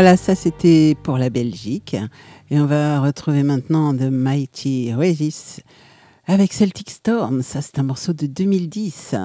Voilà, ça c'était pour la Belgique. Et on va retrouver maintenant The Mighty Regis avec Celtic Storm. Ça, c'est un morceau de 2010.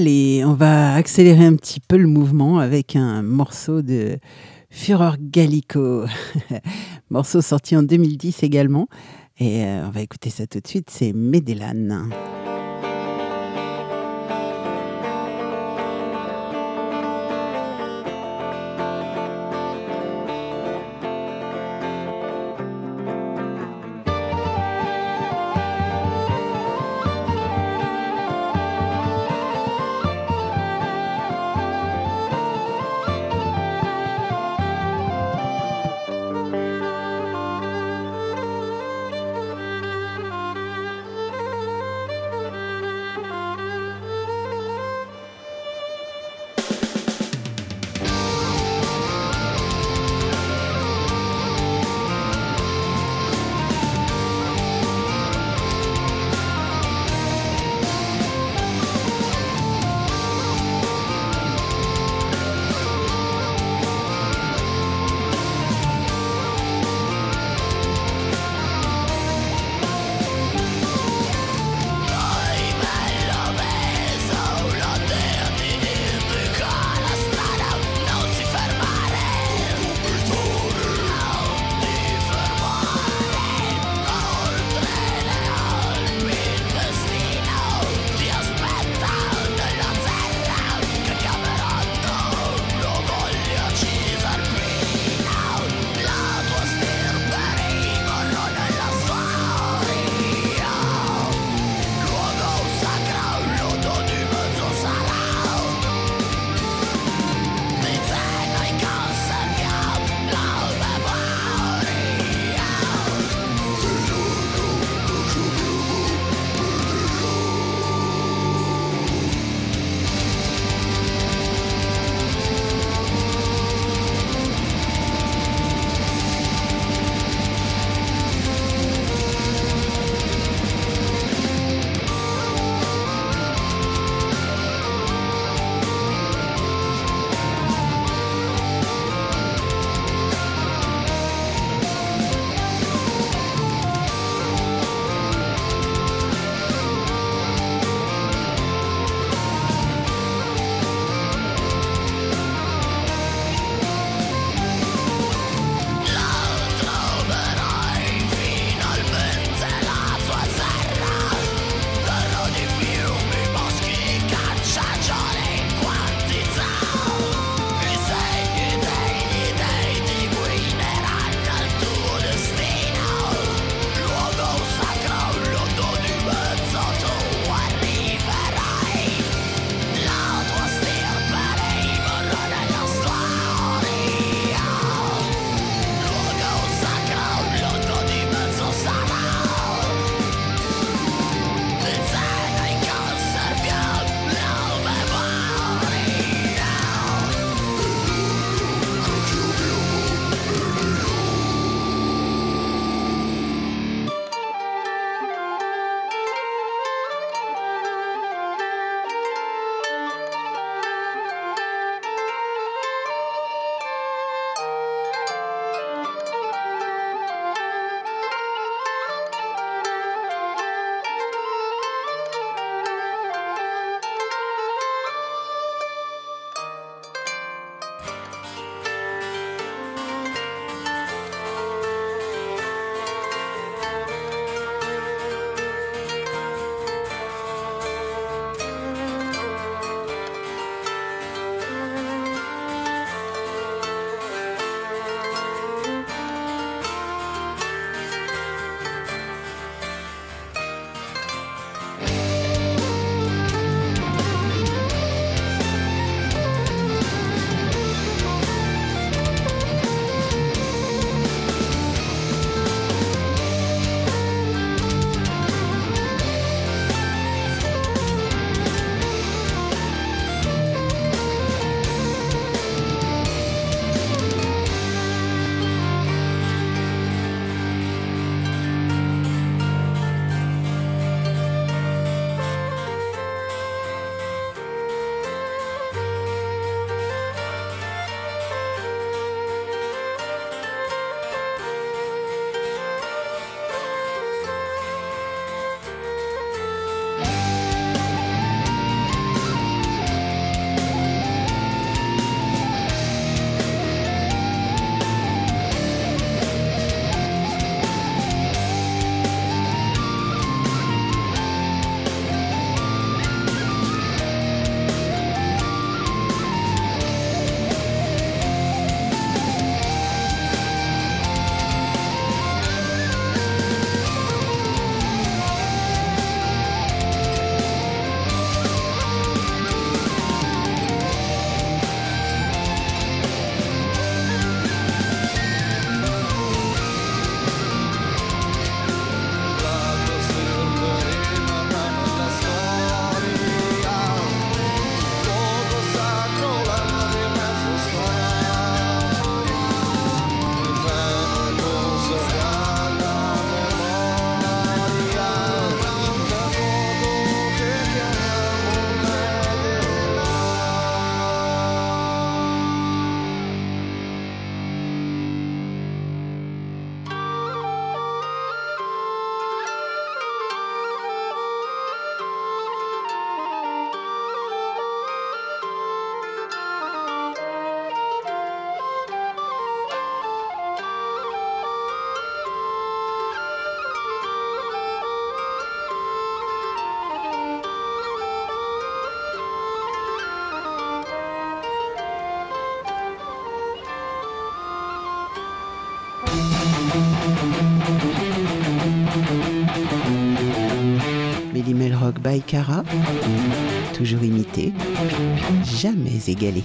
Allez, on va accélérer un petit peu le mouvement avec un morceau de Fureur Gallico. (laughs) morceau sorti en 2010 également. Et euh, on va écouter ça tout de suite, c'est Médélane. by Cara, toujours imité, jamais égalé.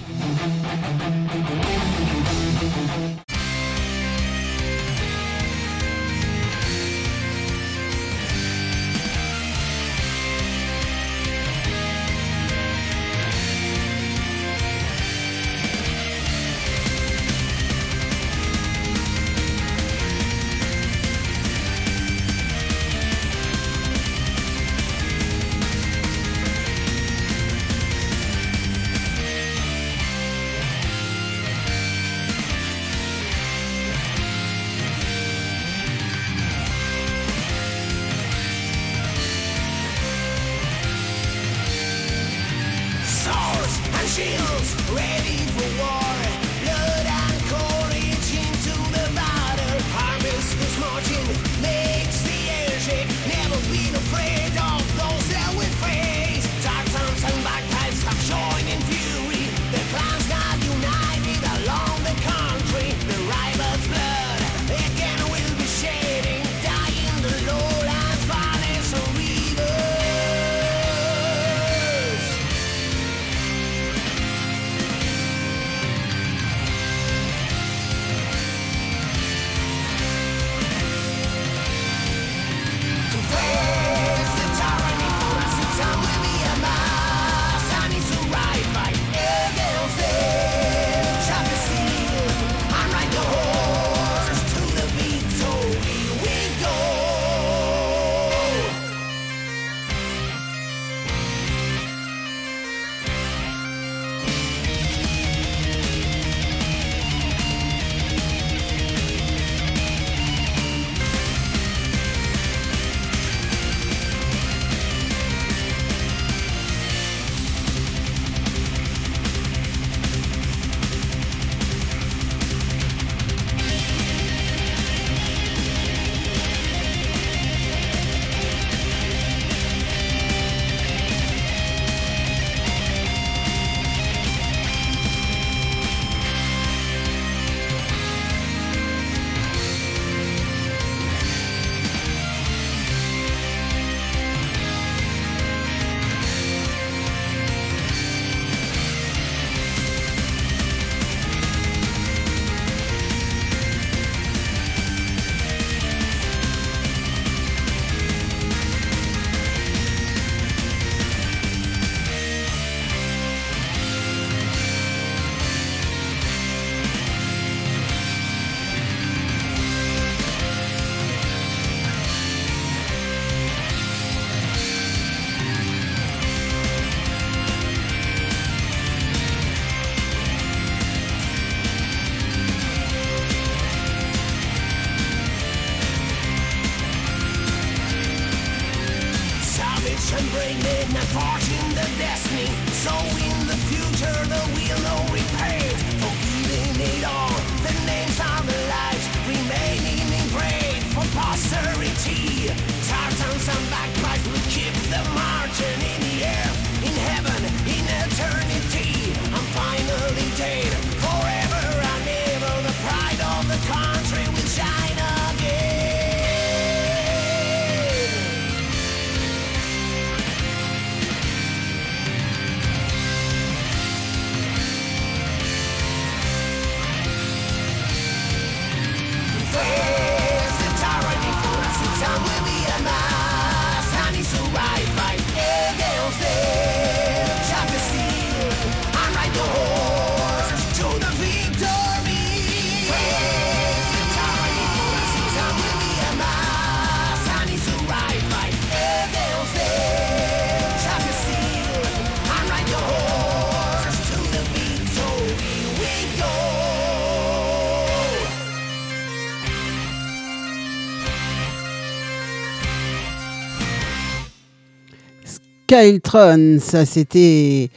Children, ça c'était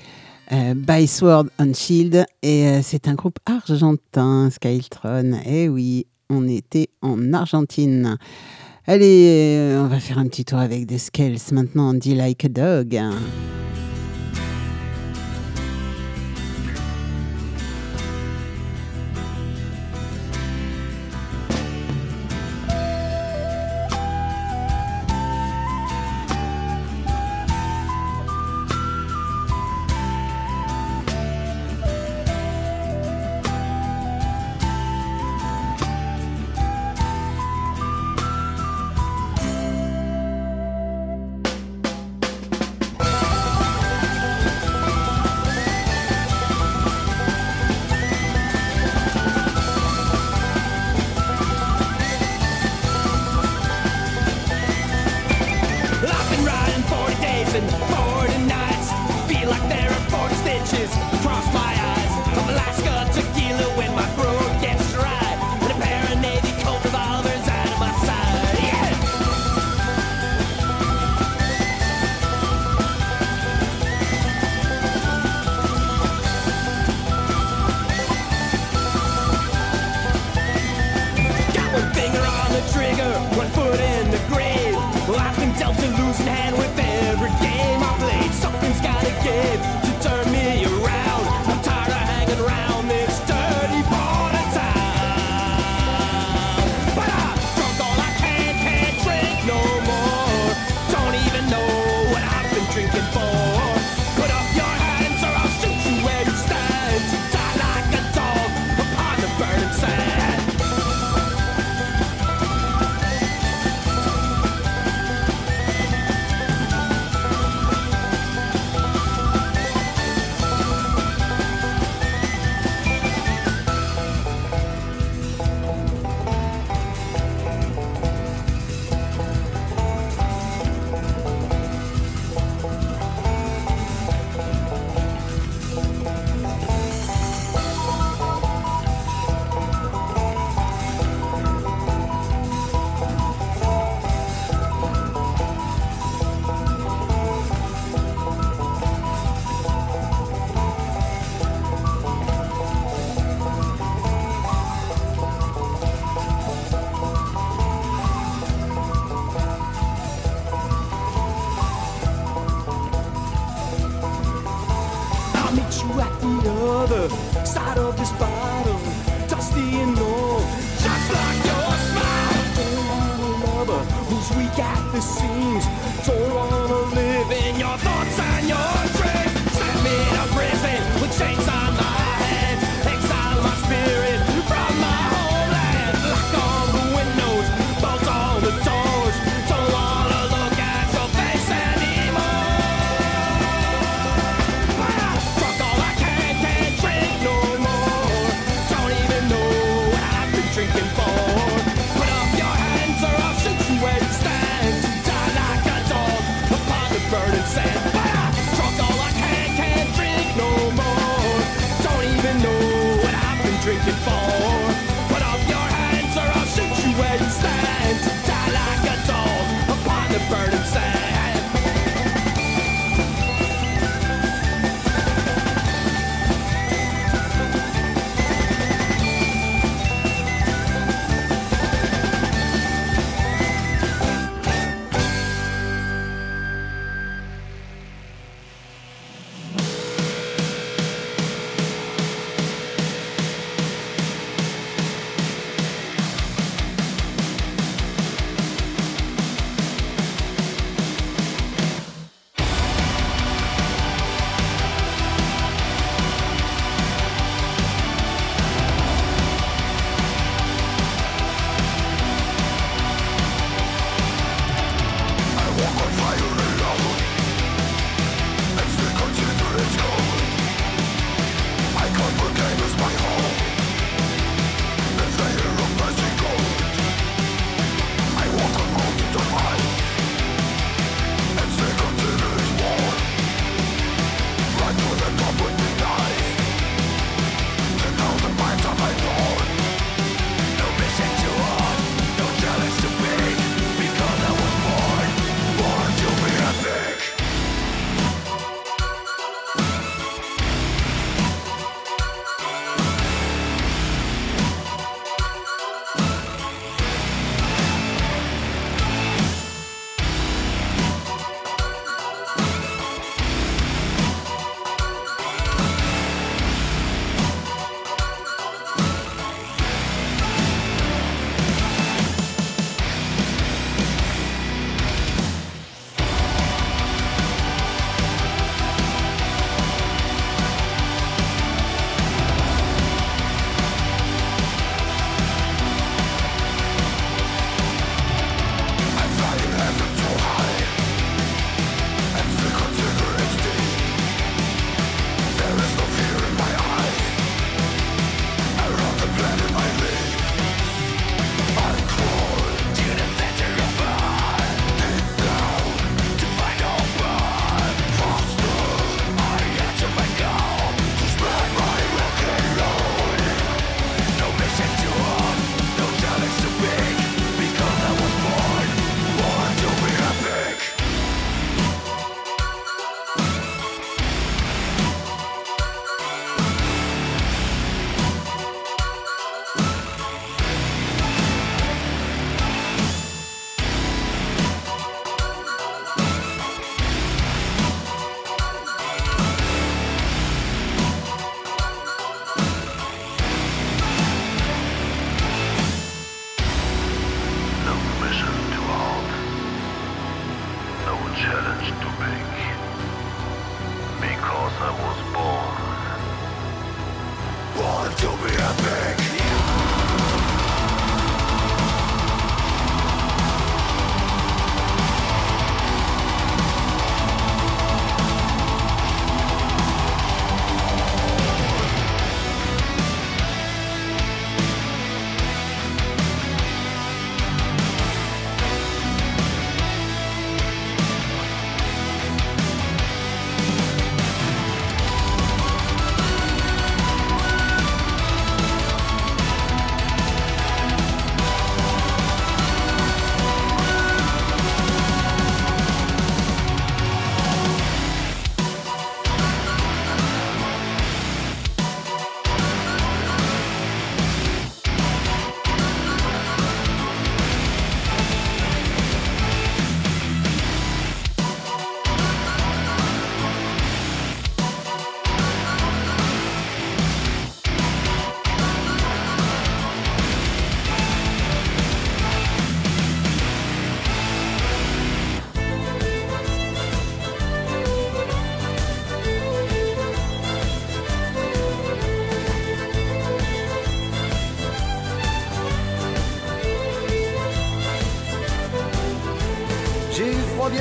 euh, By Sword and Shield et euh, c'est un groupe argentin, Skytron. Eh oui, on était en Argentine. Allez, euh, on va faire un petit tour avec The Scales maintenant, dit Like a Dog.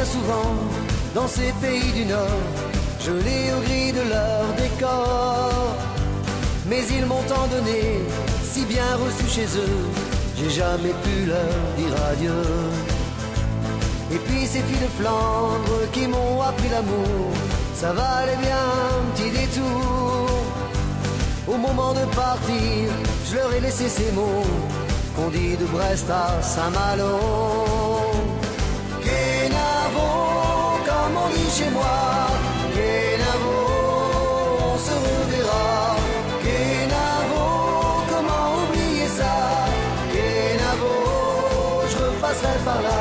Souvent dans ces pays du Nord, gelés au gris de leur décor. Mais ils m'ont tant donné, si bien reçu chez eux, j'ai jamais pu leur dire adieu. Et puis ces filles de Flandre qui m'ont appris l'amour, ça valait bien un petit détour. Au moment de partir, je leur ai laissé ces mots qu'on dit de Brest à Saint-Malo. Chez moi, Kenavo, on se reverra. Kenavo, comment oublier ça? Kenavo, je repasserai par là.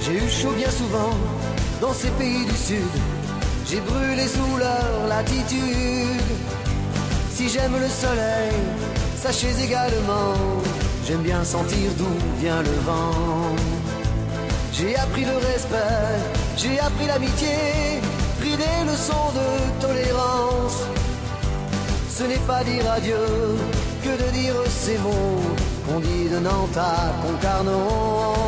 J'ai eu chaud bien souvent dans ces pays du Sud. J'ai brûlé sous leur latitude. Si j'aime le soleil, sachez également, j'aime bien sentir d'où vient le vent. J'ai appris le respect, j'ai appris l'amitié, pris des leçons de tolérance. Ce n'est pas dire adieu que de dire ces mots qu'on dit de Nantes à Concarneau.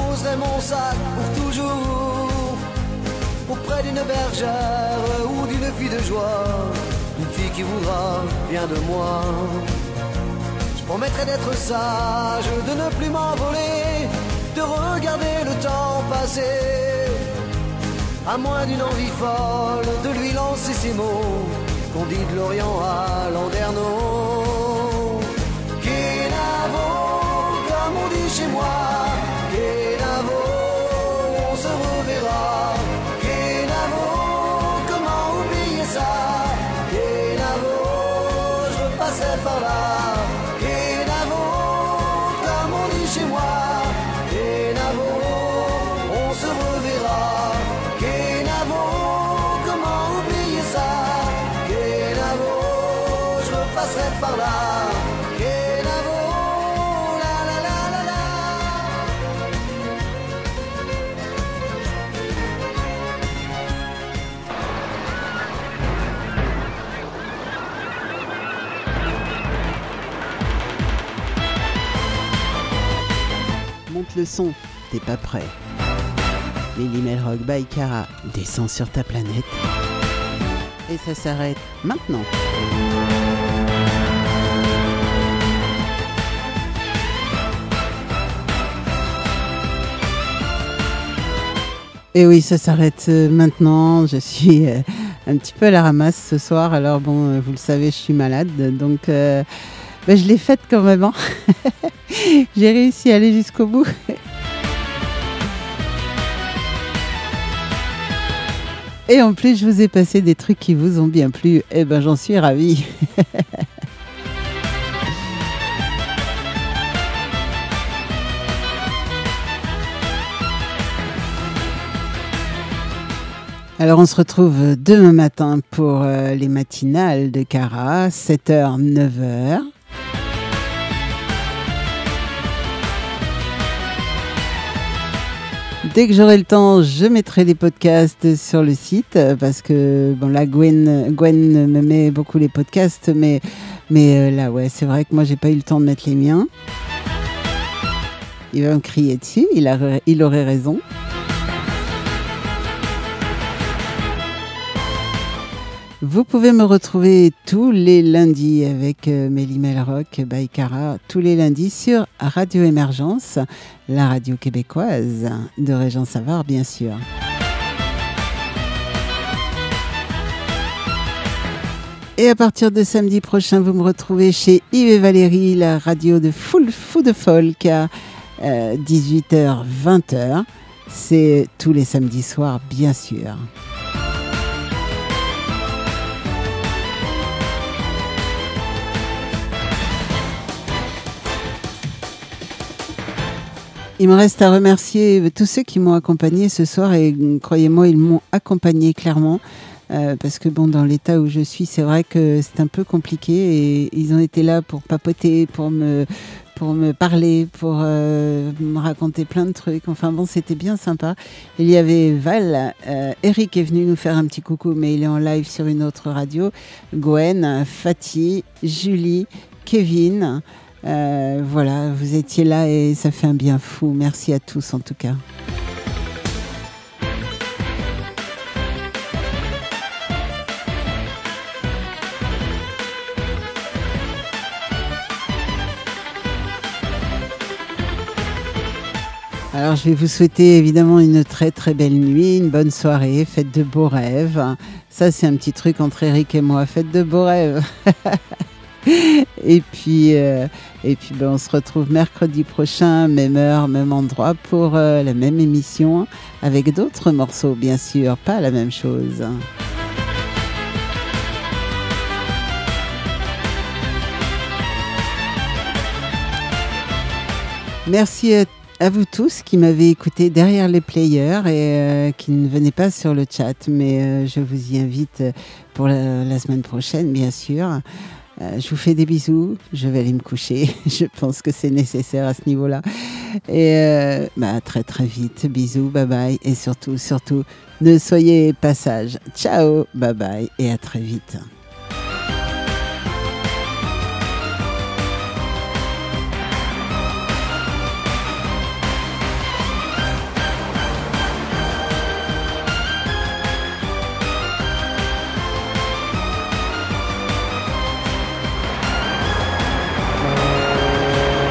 Poserai mon sac pour toujours auprès d'une bergère ou d'une fille de joie, une fille qui voudra bien de moi. Je promettrai d'être sage, de ne plus m'envoler, de regarder le temps passer. À moins d'une envie folle de lui lancer ces mots qu'on dit de l'Orient à Landerneau. Kenavo, comme on dit chez moi. Repasserai par Le son, t'es pas prêt. Lily Melrock by Cara descend sur ta planète. Et ça s'arrête maintenant. Et oui, ça s'arrête euh, maintenant. Je suis euh, un petit peu à la ramasse ce soir. Alors bon, euh, vous le savez, je suis malade. Donc ben, je l'ai faite quand même. hein. (laughs) J'ai réussi à aller jusqu'au bout. Et en plus, je vous ai passé des trucs qui vous ont bien plu. Eh ben, j'en suis ravie. (laughs) Alors, on se retrouve demain matin pour euh, les matinales de Cara, 7h, 9h. Dès que j'aurai le temps, je mettrai les podcasts sur le site euh, parce que bon là Gwen, Gwen me met beaucoup les podcasts, mais mais euh, là ouais c'est vrai que moi j'ai pas eu le temps de mettre les miens. Il va me crier dessus, il, a, il aurait raison. Vous pouvez me retrouver tous les lundis avec euh, Mélie Melrock by Cara, tous les lundis sur Radio Émergence, la radio québécoise de Régent Savard, bien sûr. Et à partir de samedi prochain, vous me retrouvez chez Yves et Valérie, la radio de Full Fou de Folk. euh, 18h, 20h. C'est tous les samedis soirs, bien sûr. Il me reste à remercier tous ceux qui m'ont accompagné ce soir et mm, croyez-moi, ils m'ont accompagné clairement. euh, parce que bon, dans l'état où je suis, c'est vrai que c'est un peu compliqué et ils ont été là pour papoter, pour me, parler, pour euh, me raconter plein de trucs. Enfin bon, c'était bien sympa. Il y avait Val, euh, Eric est venu nous faire un petit coucou, mais il est en live sur une autre radio. Gwen, Fatih, Julie, Kevin. Euh, voilà, vous étiez là et ça fait un bien fou. Merci à tous en tout cas. Alors je vais vous souhaiter évidemment une très très belle nuit, une bonne soirée, faites de beaux rêves. Ça c'est un petit truc entre Eric et moi, faites de beaux rêves. (laughs) (laughs) et puis, euh, et puis ben, on se retrouve mercredi prochain, même heure, même endroit, pour euh, la même émission, avec d'autres morceaux, bien sûr, pas la même chose. Merci à, vous tous qui m'avez écouté derrière les players et euh, qui ne venaient pas sur le chat, mais je vous y invite pour la semaine prochaine, bien sûr. Euh, je vous fais des bisous. Je vais aller me coucher. (laughs) je pense que c'est nécessaire à ce niveau-là. Et euh, bah, très très vite. Bisous, bye bye. Et surtout, surtout, ne soyez pas sages. Ciao, bye bye et à très vite.